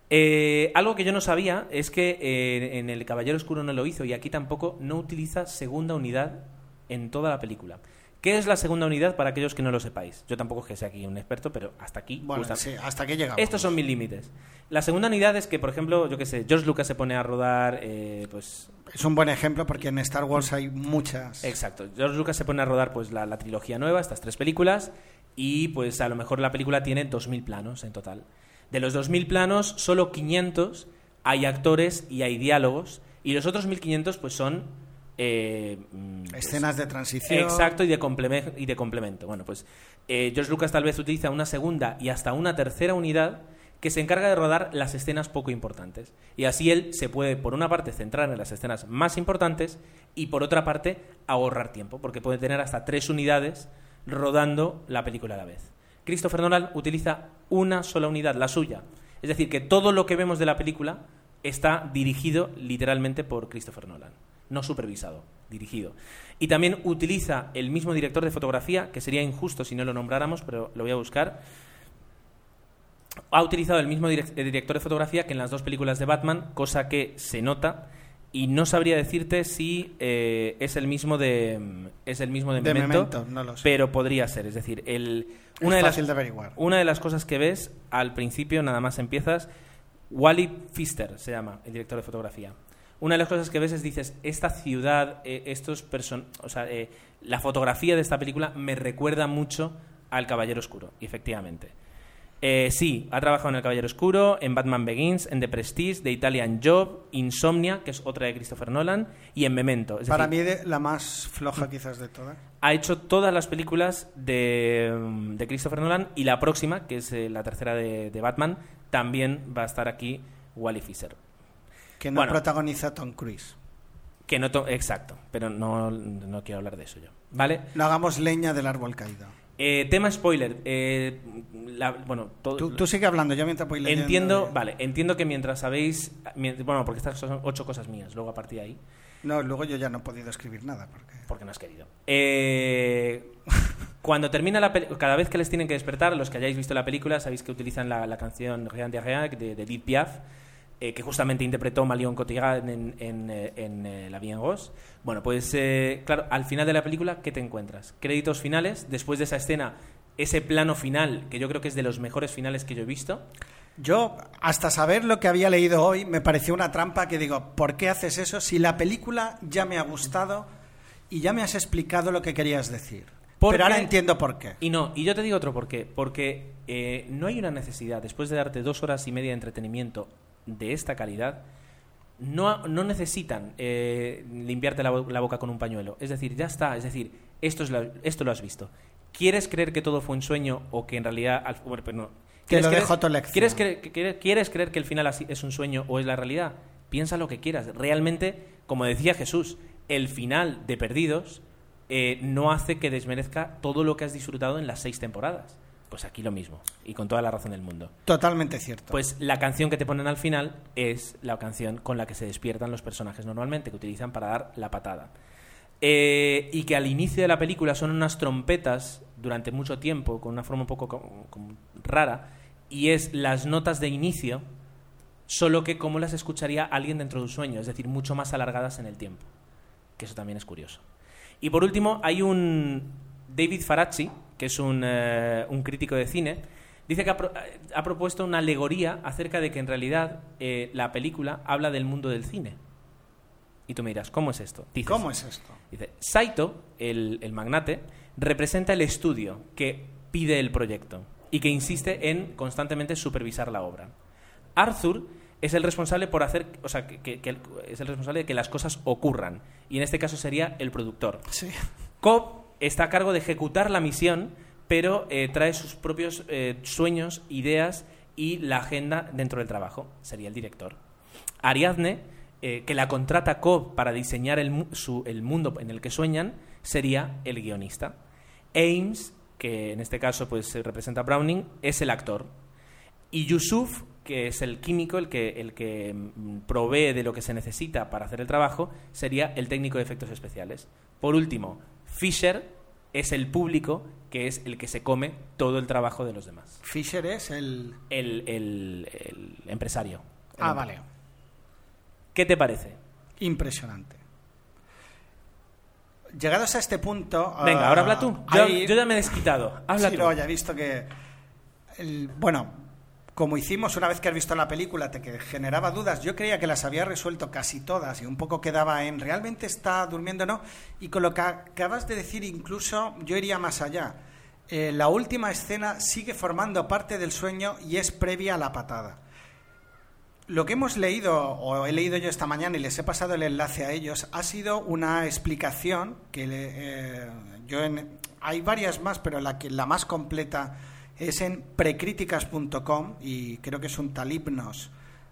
Eh, algo que yo no sabía es que eh, en El Caballero Oscuro no lo hizo y aquí tampoco no utiliza segunda unidad en toda la película. ¿Qué es la segunda unidad para aquellos que no lo sepáis? Yo tampoco es que sea aquí un experto, pero hasta aquí... Bueno, sí, hasta que llegamos. Estos son mis límites. La segunda unidad es que, por ejemplo, yo qué sé, George Lucas se pone a rodar, eh, pues Es un buen ejemplo porque en Star Wars hay muchas. Exacto. George Lucas se pone a rodar pues la, la trilogía nueva, estas tres películas, y pues a lo mejor la película tiene 2.000 planos en total. De los 2.000 planos, solo 500 hay actores y hay diálogos, y los otros 1.500 pues son... eh, mm, pues, Escenas de transición. Exacto, y de, compleme- y de complemento. Bueno, pues eh, George Lucas tal vez utiliza una segunda y hasta una tercera unidad que se encarga de rodar las escenas poco importantes. Y así él se puede, por una parte, centrar en las escenas más importantes y, por otra parte, ahorrar tiempo, porque puede tener hasta tres unidades rodando la película a la vez. Christopher Nolan utiliza una sola unidad, la suya. Es decir, que todo lo que vemos de la película está dirigido literalmente por Christopher Nolan, no supervisado, dirigido. Y también utiliza el mismo director de fotografía, que sería injusto si no lo nombráramos, pero lo voy a buscar. Ha utilizado el mismo eh, director de fotografía que en las dos películas de Batman, cosa que se nota y no sabría decirte si eh, es el mismo de es el mismo de, De Memento, Memento, no lo sé. pero podría ser, es decir, el Es una de las fácil de averiguar. una de las cosas que ves al principio, nada más empiezas, Wally Pfister se llama, el director de fotografía. Una de las cosas que ves es dices, esta ciudad, eh, estos person o sea, eh, la fotografía de esta película me recuerda mucho al Caballero Oscuro, efectivamente. Eh, sí, ha trabajado en El Caballero Oscuro, en Batman Begins, en The Prestige, The Italian Job, Insomnia, que es otra de Christopher Nolan, y en Memento. Es Para decir, mí de- la más floja quizás de todas. ha hecho todas las películas de, mm, de Christopher Nolan y la próxima, que es eh, la tercera de, de Batman, también va a estar aquí Wally Fisher. Que no Bueno. protagoniza Tom Cruise. Que no to- exacto, pero no, no quiero hablar de eso yo. ¿Vale? No hagamos leña del árbol caído. Eh, tema spoiler. eh, la- bueno, todo, Tú, tú sigue hablando, yo mientras voy leyendo. entiendo, vale, entiendo que mientras sabéis, bueno, porque estas son ocho cosas mías, luego a partir de ahí, No, luego yo ya no he podido escribir nada. Porque... porque no has querido. Eh, cuando termina la cada vez que les tienen que despertar, los que hayáis visto la película, sabéis que utilizan la, la canción Rien de Rien de, de Edith Piaf, eh, que justamente interpretó Marion Cotillard en, en, eh, en, eh, La Vie en Rose. Bueno, pues eh, claro, al final de la película, ¿qué te encuentras? Créditos finales, después de esa escena, ese plano final, que yo creo que es de los mejores finales que yo he visto. Yo, hasta saber lo que había leído hoy, me pareció una trampa que digo, ¿por qué haces eso si la película ya me ha gustado y ya me has explicado lo que querías decir? Porque- Pero ahora entiendo por qué. Y no, y yo te digo otro por qué. Porque eh, no hay una necesidad, después de darte dos horas y media de entretenimiento de esta calidad, no, no necesitan eh, limpiarte la, la boca con un pañuelo. Es decir, ya está. Es decir, esto, es la- esto lo has visto. ¿Quieres creer que todo fue un sueño o que en realidad... al- bueno, pero no. Te ¿Quieres lo creer-. ¿quieres, creer, que- ¿Quieres creer que el final es un sueño o es la realidad? Piensa lo que quieras. Realmente, como decía Jesús, el final de Perdidos eh, no hace que desmerezca todo lo que has disfrutado en las seis temporadas. Pues aquí lo mismo, y con toda la razón del mundo. Totalmente cierto. Pues la canción que te ponen al final es la canción con la que se despiertan los personajes normalmente, que utilizan para dar la patada. Eh, y que al inicio de la película son unas trompetas durante mucho tiempo, con una forma un poco como- como rara, y es las notas de inicio, solo que como las escucharía alguien dentro de un sueño, es decir, mucho más alargadas en el tiempo. Que eso también es curioso. Y por último, hay un David Faracci, que es un, eh, un crítico de cine, dice que ha, pro- ha propuesto una alegoría acerca de que en realidad eh, la película habla del mundo del cine. Y tú me dirás, ¿cómo es esto? Dices, ¿Cómo es esto? Dice, Saito, el, el magnate, representa el estudio que pide el proyecto y que insiste en constantemente supervisar la obra. Arthur es el responsable por hacer, o sea, que, que- que es el responsable de que las cosas ocurran y en este caso sería el productor. Sí. Cobb está a cargo de ejecutar la misión, pero eh, trae sus propios eh, sueños, ideas y la agenda dentro del trabajo. Sería el director. Ariadne, eh, que la contrata Cobb para diseñar el, el mundo en el que sueñan, sería el guionista. Ames, que en este caso pues se representa a Browning, es el actor. Y Yusuf, que es el químico, el que, el que mm, provee de lo que se necesita para hacer el trabajo, sería el técnico de efectos especiales. Por último, Fisher es el público, que es el que se come todo el trabajo de los demás. Fisher es el... El, el- el empresario. El Ah, vale. ¿Qué te parece? Impresionante. Llegados a este punto... Venga, ah, ahora habla tú. Yo, hay- yo ya me he desquitado. Habla Sí, tú. no, ya he visto que... el- bueno, como hicimos una vez que has visto la película, te que generaba dudas, yo creía que las había resuelto casi todas y un poco quedaba en ¿realmente está durmiendo o no? Y con lo que acabas de decir incluso yo iría más allá. Eh, la última escena sigue formando parte del sueño y es previa a la patada. Lo que hemos leído, o he leído yo esta mañana y les he pasado el enlace a ellos, ha sido una explicación que eh, yo en- hay varias más, pero la que la más completa es en precríticas.com y creo que es un talibnos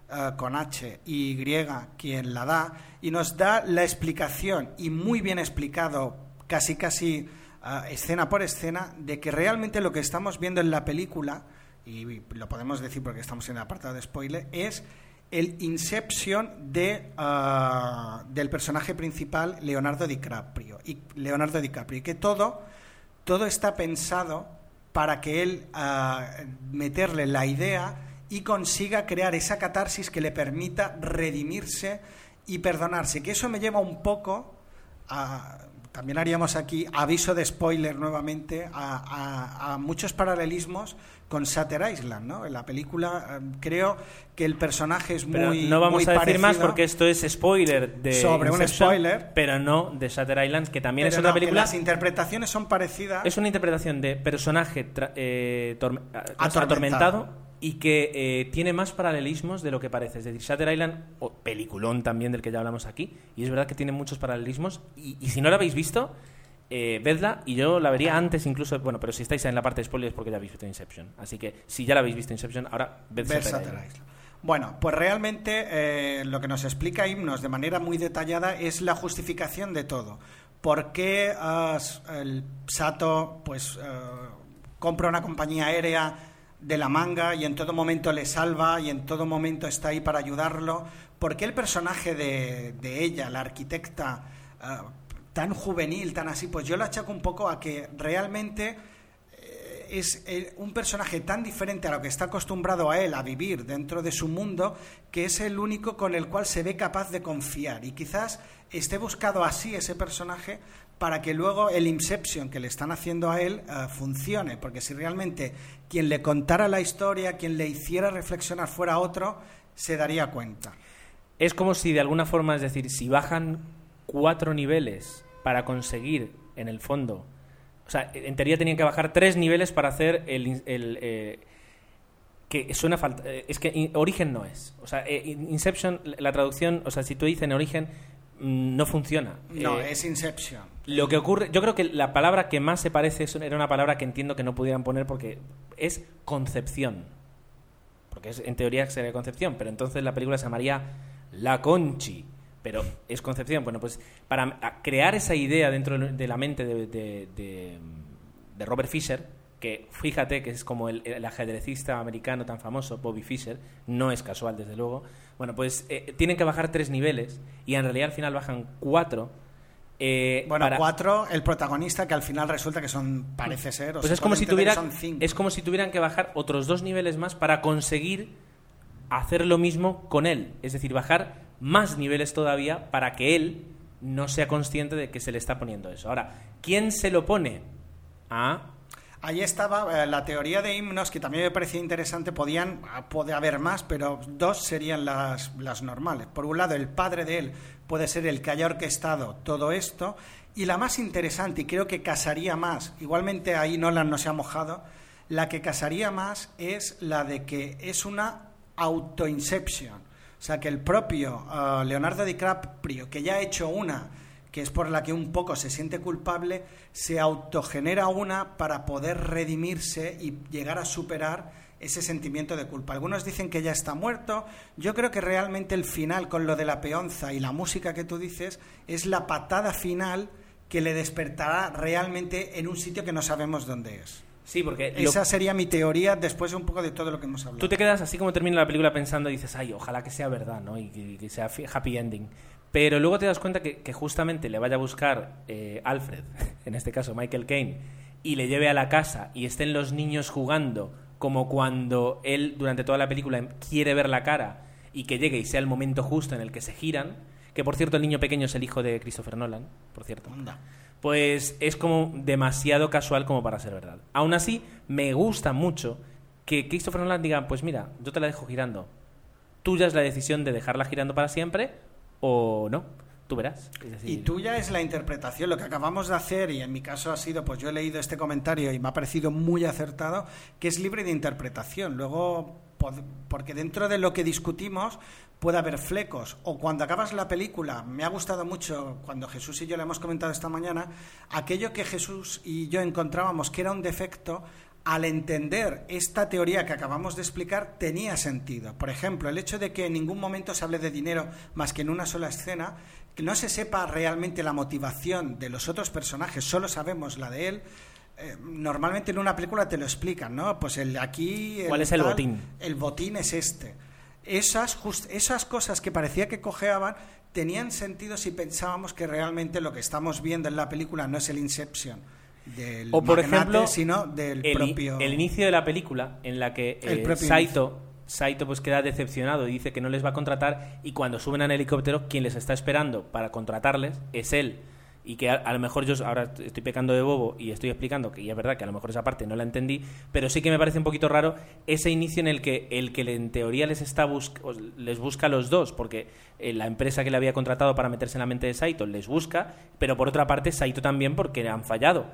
eh, con H y griega quien la da y nos da la explicación y muy bien explicado, casi casi eh, escena por escena, de que realmente lo que estamos viendo en la película y lo podemos decir porque estamos en el apartado de spoiler, es el Inception de, ah, del personaje principal, Leonardo DiCaprio. Y Leonardo DiCaprio. Y que todo, todo está pensado para que él ah, meterle la idea y consiga crear esa catarsis que le permita redimirse y perdonarse. Que eso me lleva un poco a, también haríamos aquí aviso de spoiler nuevamente a, a- a muchos paralelismos con Shutter Island, ¿no? En la película eh, creo que el personaje es Pero muy no vamos muy a decir más porque esto es spoiler de Sobre un Inception, spoiler. pero no de Shutter Island, que también es otra no, película. Las interpretaciones son parecidas. Es una interpretación de personaje eh, torme- Atormentado. atormentado y que eh, tiene más paralelismos de lo que parece. Es decir, Shutter Island, o peliculón también del que ya hablamos aquí, y es verdad que tiene muchos paralelismos. Y, y si no la habéis visto, eh, vedla, y yo la vería antes incluso. Bueno, pero si estáis en la parte de spoilers, porque ya habéis visto Inception. Así que si ya la habéis visto Inception, ahora ved Shutter Island. Bueno, pues realmente eh, lo que nos explica Himnos de manera muy detallada es la justificación de todo. ¿Por qué ah, el Sato pues eh, compra una compañía aérea de la manga y en todo momento le salva y en todo momento está ahí para ayudarlo? ¿Por qué el personaje de, ella, la arquitecta, ah, tan juvenil, tan así? Pues yo lo achaco un poco a que realmente eh, es eh, un personaje tan diferente a lo que está acostumbrado a él a vivir dentro de su mundo que es el único con el cual se ve capaz de confiar y quizás esté buscado así ese personaje para que luego el Inception que le están haciendo a él eh, funcione porque si realmente quien le contara la historia quien le hiciera reflexionar fuera otro se daría cuenta Es como si de alguna forma, es decir, si bajan cuatro niveles para conseguir, en el fondo, sea, en teoría tenían que bajar tres niveles para hacer el... el, eh, que suena falta... eh, es que Origen no es. O sea, eh, in- Inception, la traducción, o sea, si tú dices en Origen, no funciona. No, Eh, es Inception. Lo que ocurre, yo creo que la palabra que más se parece era una palabra que entiendo que no pudieran poner porque es concepción. Porque es, en teoría sería concepción, pero entonces la película se llamaría La Conchi. Pero es concepción. Bueno, pues para crear esa idea dentro de la mente de, de- de- de Robert Fisher, que fíjate que es como el, el ajedrecista americano tan famoso, Bobby Fischer, no es casual desde luego. Bueno, pues eh, tienen que bajar tres niveles y en realidad al final bajan cuatro. eh, Bueno, para- cuatro, el protagonista, que al final resulta que son, parece ser, o pues es como si entender que tuviera, son cinco. es como si tuvieran que bajar otros dos niveles más para conseguir hacer lo mismo con él, es decir, bajar más niveles todavía para que él no sea consciente de que se le está poniendo eso. Ahora, ¿quién se lo pone? Ah, Ahí estaba eh, la teoría de himnos, que también me parecía interesante. Podían, ah, puede haber más, pero dos serían las, las normales. Por un lado, el padre de él puede ser el que haya orquestado todo esto. Y la más interesante, y creo que casaría más, igualmente ahí Nolan no se ha mojado, la que casaría más es la de que es una auto-inception. O sea, que el propio ah, Leonardo DiCaprio, que ya ha hecho una, que es por la que un poco se siente culpable, se autogenera una para poder redimirse y llegar a superar ese sentimiento de culpa. Algunos dicen que ya está muerto. Yo creo que realmente el final con lo de la peonza y la música que tú dices es la patada final que le despertará realmente en un sitio que no sabemos dónde es. sí, porque lo- Esa sería mi teoría después de un poco de todo lo que hemos hablado. tú te quedas así como termina la película pensando y dices, ay, ojalá que sea verdad, ¿no? Y que, que sea happy ending. Pero luego te das cuenta que, que justamente le vaya a buscar eh, Alfred, en este caso Michael Caine, y le lleve a la casa y estén los niños jugando como cuando él durante toda la película quiere ver la cara y que llegue y sea el momento justo en el que se giran, que por cierto el niño pequeño es el hijo de Christopher Nolan, por cierto Anda. pues es como demasiado casual como para ser verdad. Aún así, me gusta mucho que Christopher Nolan diga, pues mira, yo te la dejo girando. Tuya es la decisión de dejarla girando para siempre o no. Tú verás. Y tuya es la interpretación, lo que acabamos de hacer, y en mi caso ha sido, pues yo he leído este comentario y me ha parecido muy acertado, que es libre de interpretación. Luego, porque dentro de lo que discutimos puede haber flecos. O cuando acabas la película, me ha gustado mucho, cuando Jesús y yo le hemos comentado esta mañana, aquello que Jesús y yo encontrábamos que era un defecto, al entender esta teoría que acabamos de explicar, tenía sentido. Por ejemplo, el hecho de que en ningún momento se hable de dinero más que en una sola escena, que no se sepa realmente la motivación de los otros personajes, solo sabemos la de él. eh, normalmente en una película te lo explican, ¿no? Pues el aquí. ¿Cuál es el botín? El botín es este. Esas, just- esas cosas que parecía que cojeaban tenían sentido si pensábamos que realmente lo que estamos viendo en la película no es el Inception del o por magnate, ejemplo, sino del el, propio. el inicio de la película en la que El eh, propio Saito, Saito pues queda decepcionado y dice que no les va a contratar y cuando suben al helicóptero quien les está esperando para contratarles es él y que a, a lo mejor yo ahora estoy pecando de bobo y estoy explicando que ya es verdad que a lo mejor esa parte no la entendí pero sí que me parece un poquito raro ese inicio en el que el que en teoría les está bus- les busca a los dos porque eh, la empresa que le había contratado para meterse en la mente de Saito les busca pero por otra parte Saito también porque han fallado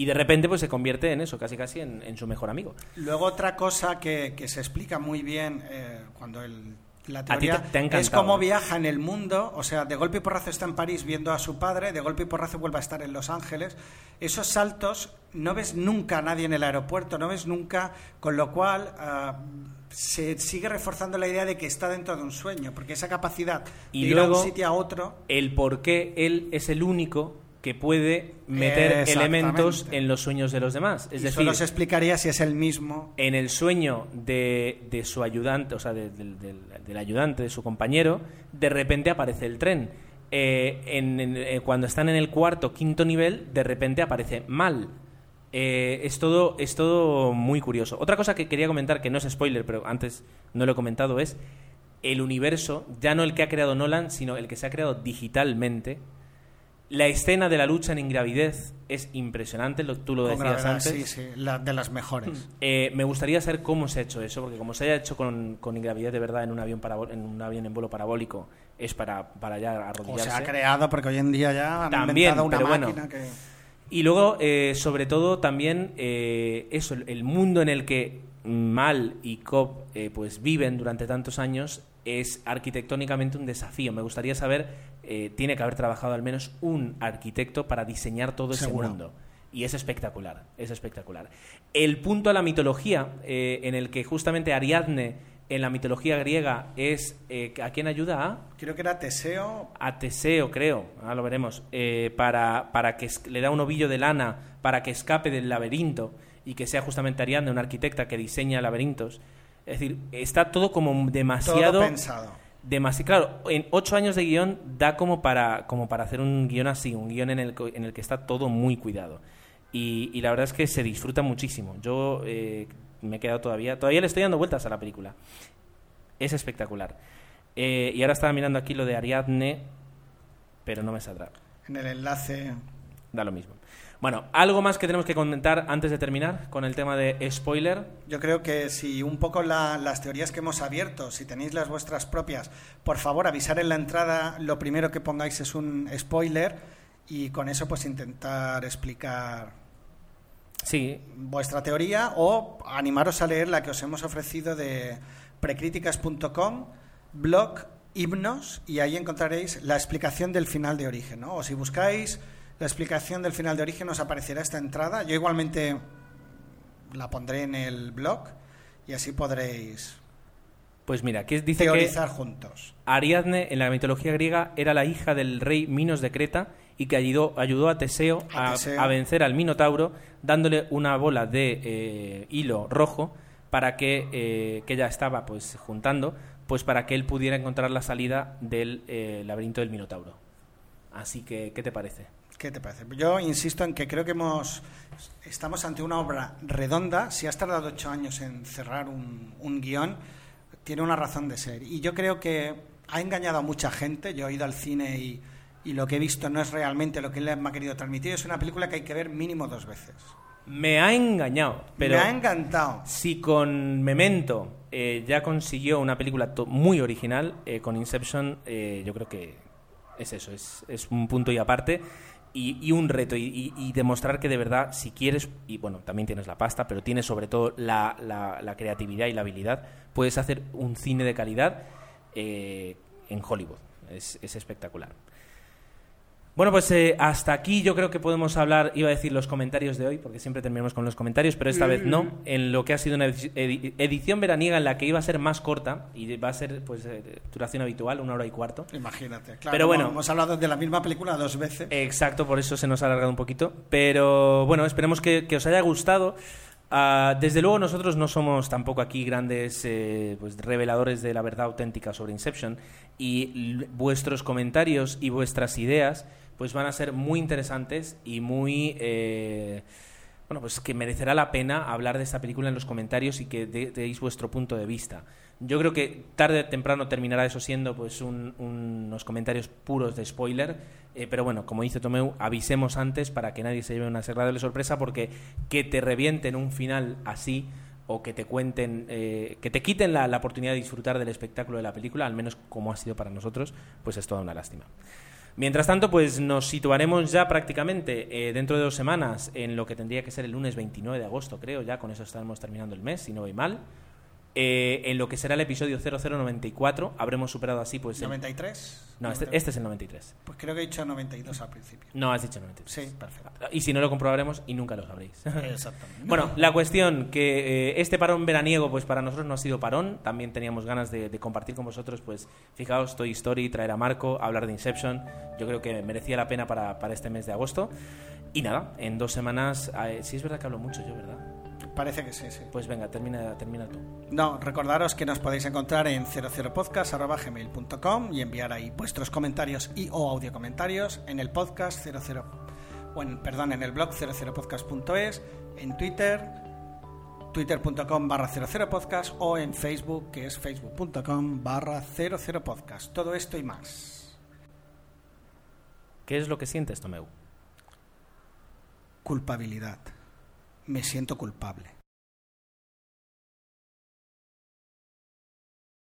y de repente pues se convierte en eso, casi casi en, en su mejor amigo. Luego otra cosa que, que se explica muy bien eh, cuando el, la teoría te- te ha encantado, es cómo viaja en el mundo, o sea, de golpe y porrazo está en París viendo a su padre, de golpe y porrazo vuelve a estar en Los Ángeles. Esos saltos no ves nunca a nadie en el aeropuerto, no ves nunca, con lo cual ah, se sigue reforzando la idea de que está dentro de un sueño, porque esa capacidad Y de ir luego- a un sitio a otro El por qué él es el único que puede meter elementos en los sueños de los demás. Es y decir, solo se explicaría si es el mismo. en el sueño de, de su ayudante, o sea, de- del- ayudante, de su compañero, de repente aparece el tren. Eh, en- en- eh, cuando están en el cuarto, quinto nivel, de repente aparece mal. Eh, es, todo, es todo muy curioso. Otra cosa que quería comentar, que no es spoiler, pero antes no lo he comentado, es el universo, ya no el que ha creado Nolan, sino el que se ha creado digitalmente. La escena de la lucha en ingravidez es impresionante, lo, tú lo Con decías gravedad, antes. Sí, sí, la- de las mejores. Eh, me gustaría saber cómo se ha hecho eso, porque como se haya hecho con, con ingravidez de verdad en un avión en un avión en vuelo parabólico, es para, para ya O arrodillarse. se ha creado, porque hoy en día ya han También, inventado una pero bueno. que... Y luego, eh, sobre todo, también eh, eso, el- el mundo en el que Mal y Cobb eh, pues viven durante tantos años es arquitectónicamente un desafío. Me gustaría saber, eh, tiene que haber trabajado al menos un arquitecto para diseñar todo ese mundo. Y es espectacular, es espectacular. El punto a la mitología, eh, en el que justamente Ariadne en la mitología griega es... eh, ¿A quién ayuda? A? Creo que era Teseo. a Teseo, creo, ahora lo veremos, eh, para, para que le da un ovillo de lana para que escape del laberinto y que sea justamente Ariadne, una arquitecta que diseña laberintos. Es decir, está todo como demasiado... Todo pensado. demasi- claro, en ocho años de guion da como para, como para hacer un guion así, un guion en el, en el que está todo muy cuidado. Y, y la verdad es que se disfruta muchísimo. Yo eh, me he quedado todavía, todavía le estoy dando vueltas a la película. Es espectacular. Eh, y ahora estaba mirando aquí lo de Ariadne, pero no me saldrá. En el enlace. Da lo mismo. Bueno, ¿algo más que tenemos que comentar antes de terminar con el tema de spoiler? Yo creo que si un poco la- las teorías que hemos abierto, si tenéis las vuestras propias, por favor avisar en la entrada, lo primero que pongáis es un spoiler y con eso pues intentar explicar Sí, vuestra teoría o animaros a leer la que os hemos ofrecido de precríticas.com, blog himnos y ahí encontraréis la explicación del final de origen. ¿no? O si buscáis la explicación del final de origen os aparecerá esta entrada. Yo igualmente la pondré en el blog y así podréis pues mira, aquí dice que teorizar juntos. Ariadne en la mitología griega era la hija del rey Minos de Creta y que ayudó, ayudó a, Teseo A a, Teseo. a vencer al Minotauro dándole una bola de eh, hilo rojo para que, eh, que ella estaba pues juntando pues para que él pudiera encontrar la salida del eh, laberinto del Minotauro. Así que, ¿qué te parece? ¿Qué te parece? Yo insisto en que creo que hemos estamos ante una obra redonda. Si has tardado ocho años en cerrar un, un guion, tiene una razón de ser. Y yo creo que ha engañado a mucha gente. Yo he ido al cine y, y lo que he visto no es realmente lo que él me ha querido transmitir. Es una película que hay que ver mínimo dos veces. Me ha engañado, pero Me ha encantado. si con Memento eh, ya consiguió una película muy original, eh, con Inception eh, yo creo que es eso, es, es un punto y aparte y, y un reto y, demostrar que de verdad si quieres, y bueno, también tienes la pasta, pero tienes sobre todo la, la- la creatividad y la habilidad, puedes hacer un cine de calidad eh, en Hollywood. Es, es espectacular. Bueno, pues eh, hasta aquí yo creo que podemos hablar, iba a decir los comentarios de hoy, porque siempre terminamos con los comentarios, pero esta vez no, en lo que ha sido una edi- edi- edición veraniega en la que iba a ser más corta y va a ser pues eh, duración habitual, una hora y cuarto. Imagínate. Claro, Pero bueno. hemos hablado de la misma película dos veces. Exacto, por eso se nos ha alargado un poquito. Pero bueno, esperemos que, que os haya gustado. Ah, desde luego nosotros no somos tampoco aquí grandes eh, pues, reveladores de la verdad auténtica sobre Inception y vuestros comentarios y vuestras ideas pues van a ser muy interesantes y muy eh, bueno pues que merecerá la pena hablar de esta película en los comentarios y que de- deis vuestro punto de vista. Yo creo que tarde o temprano terminará eso siendo pues un- unos comentarios puros de spoiler, eh, pero bueno, como dice Tomeu, avisemos antes para que nadie se lleve una agradable sorpresa porque que te revienten un final así o que te cuenten, eh, que te quiten la, la oportunidad de disfrutar del espectáculo de la película, al menos como ha sido para nosotros, pues es toda una lástima. Mientras tanto, pues nos situaremos ya prácticamente eh, dentro de dos semanas en lo que tendría que ser el lunes 29 de agosto, creo, ya con eso estaremos terminando el mes, si no voy mal. Eh, en lo que será el episodio 0094, habremos superado así, pues... el- ¿93? No, este, este es el 93. Pues creo que he dicho 92 al principio. No, has dicho 93. Sí, perfecto. Y si no lo comprobaremos y nunca lo sabréis. Exactamente. Bueno, la cuestión que eh, este parón veraniego, pues para nosotros no ha sido parón. También teníamos ganas de, de compartir con vosotros, pues fijaos, Toy Story, traer a Marco, hablar de Inception. Yo creo que merecía la pena para, para este mes de agosto. Y nada, en dos semanas, eh, sí es verdad que hablo mucho yo, ¿verdad? Parece que sí, sí. Pues venga, termina, termina tú. No, recordaros que nos podéis encontrar en 00podcast.gmail.com y enviar ahí vuestros comentarios y o audio comentarios en el podcast 00 o en, perdón, en el blog 00podcast.es, en Twitter twitter.com barra 00podcast o en Facebook que es facebook.com barra 00podcast. Todo esto y más. ¿Qué es lo que sientes, Tomeu? Culpabilidad. Me siento culpable.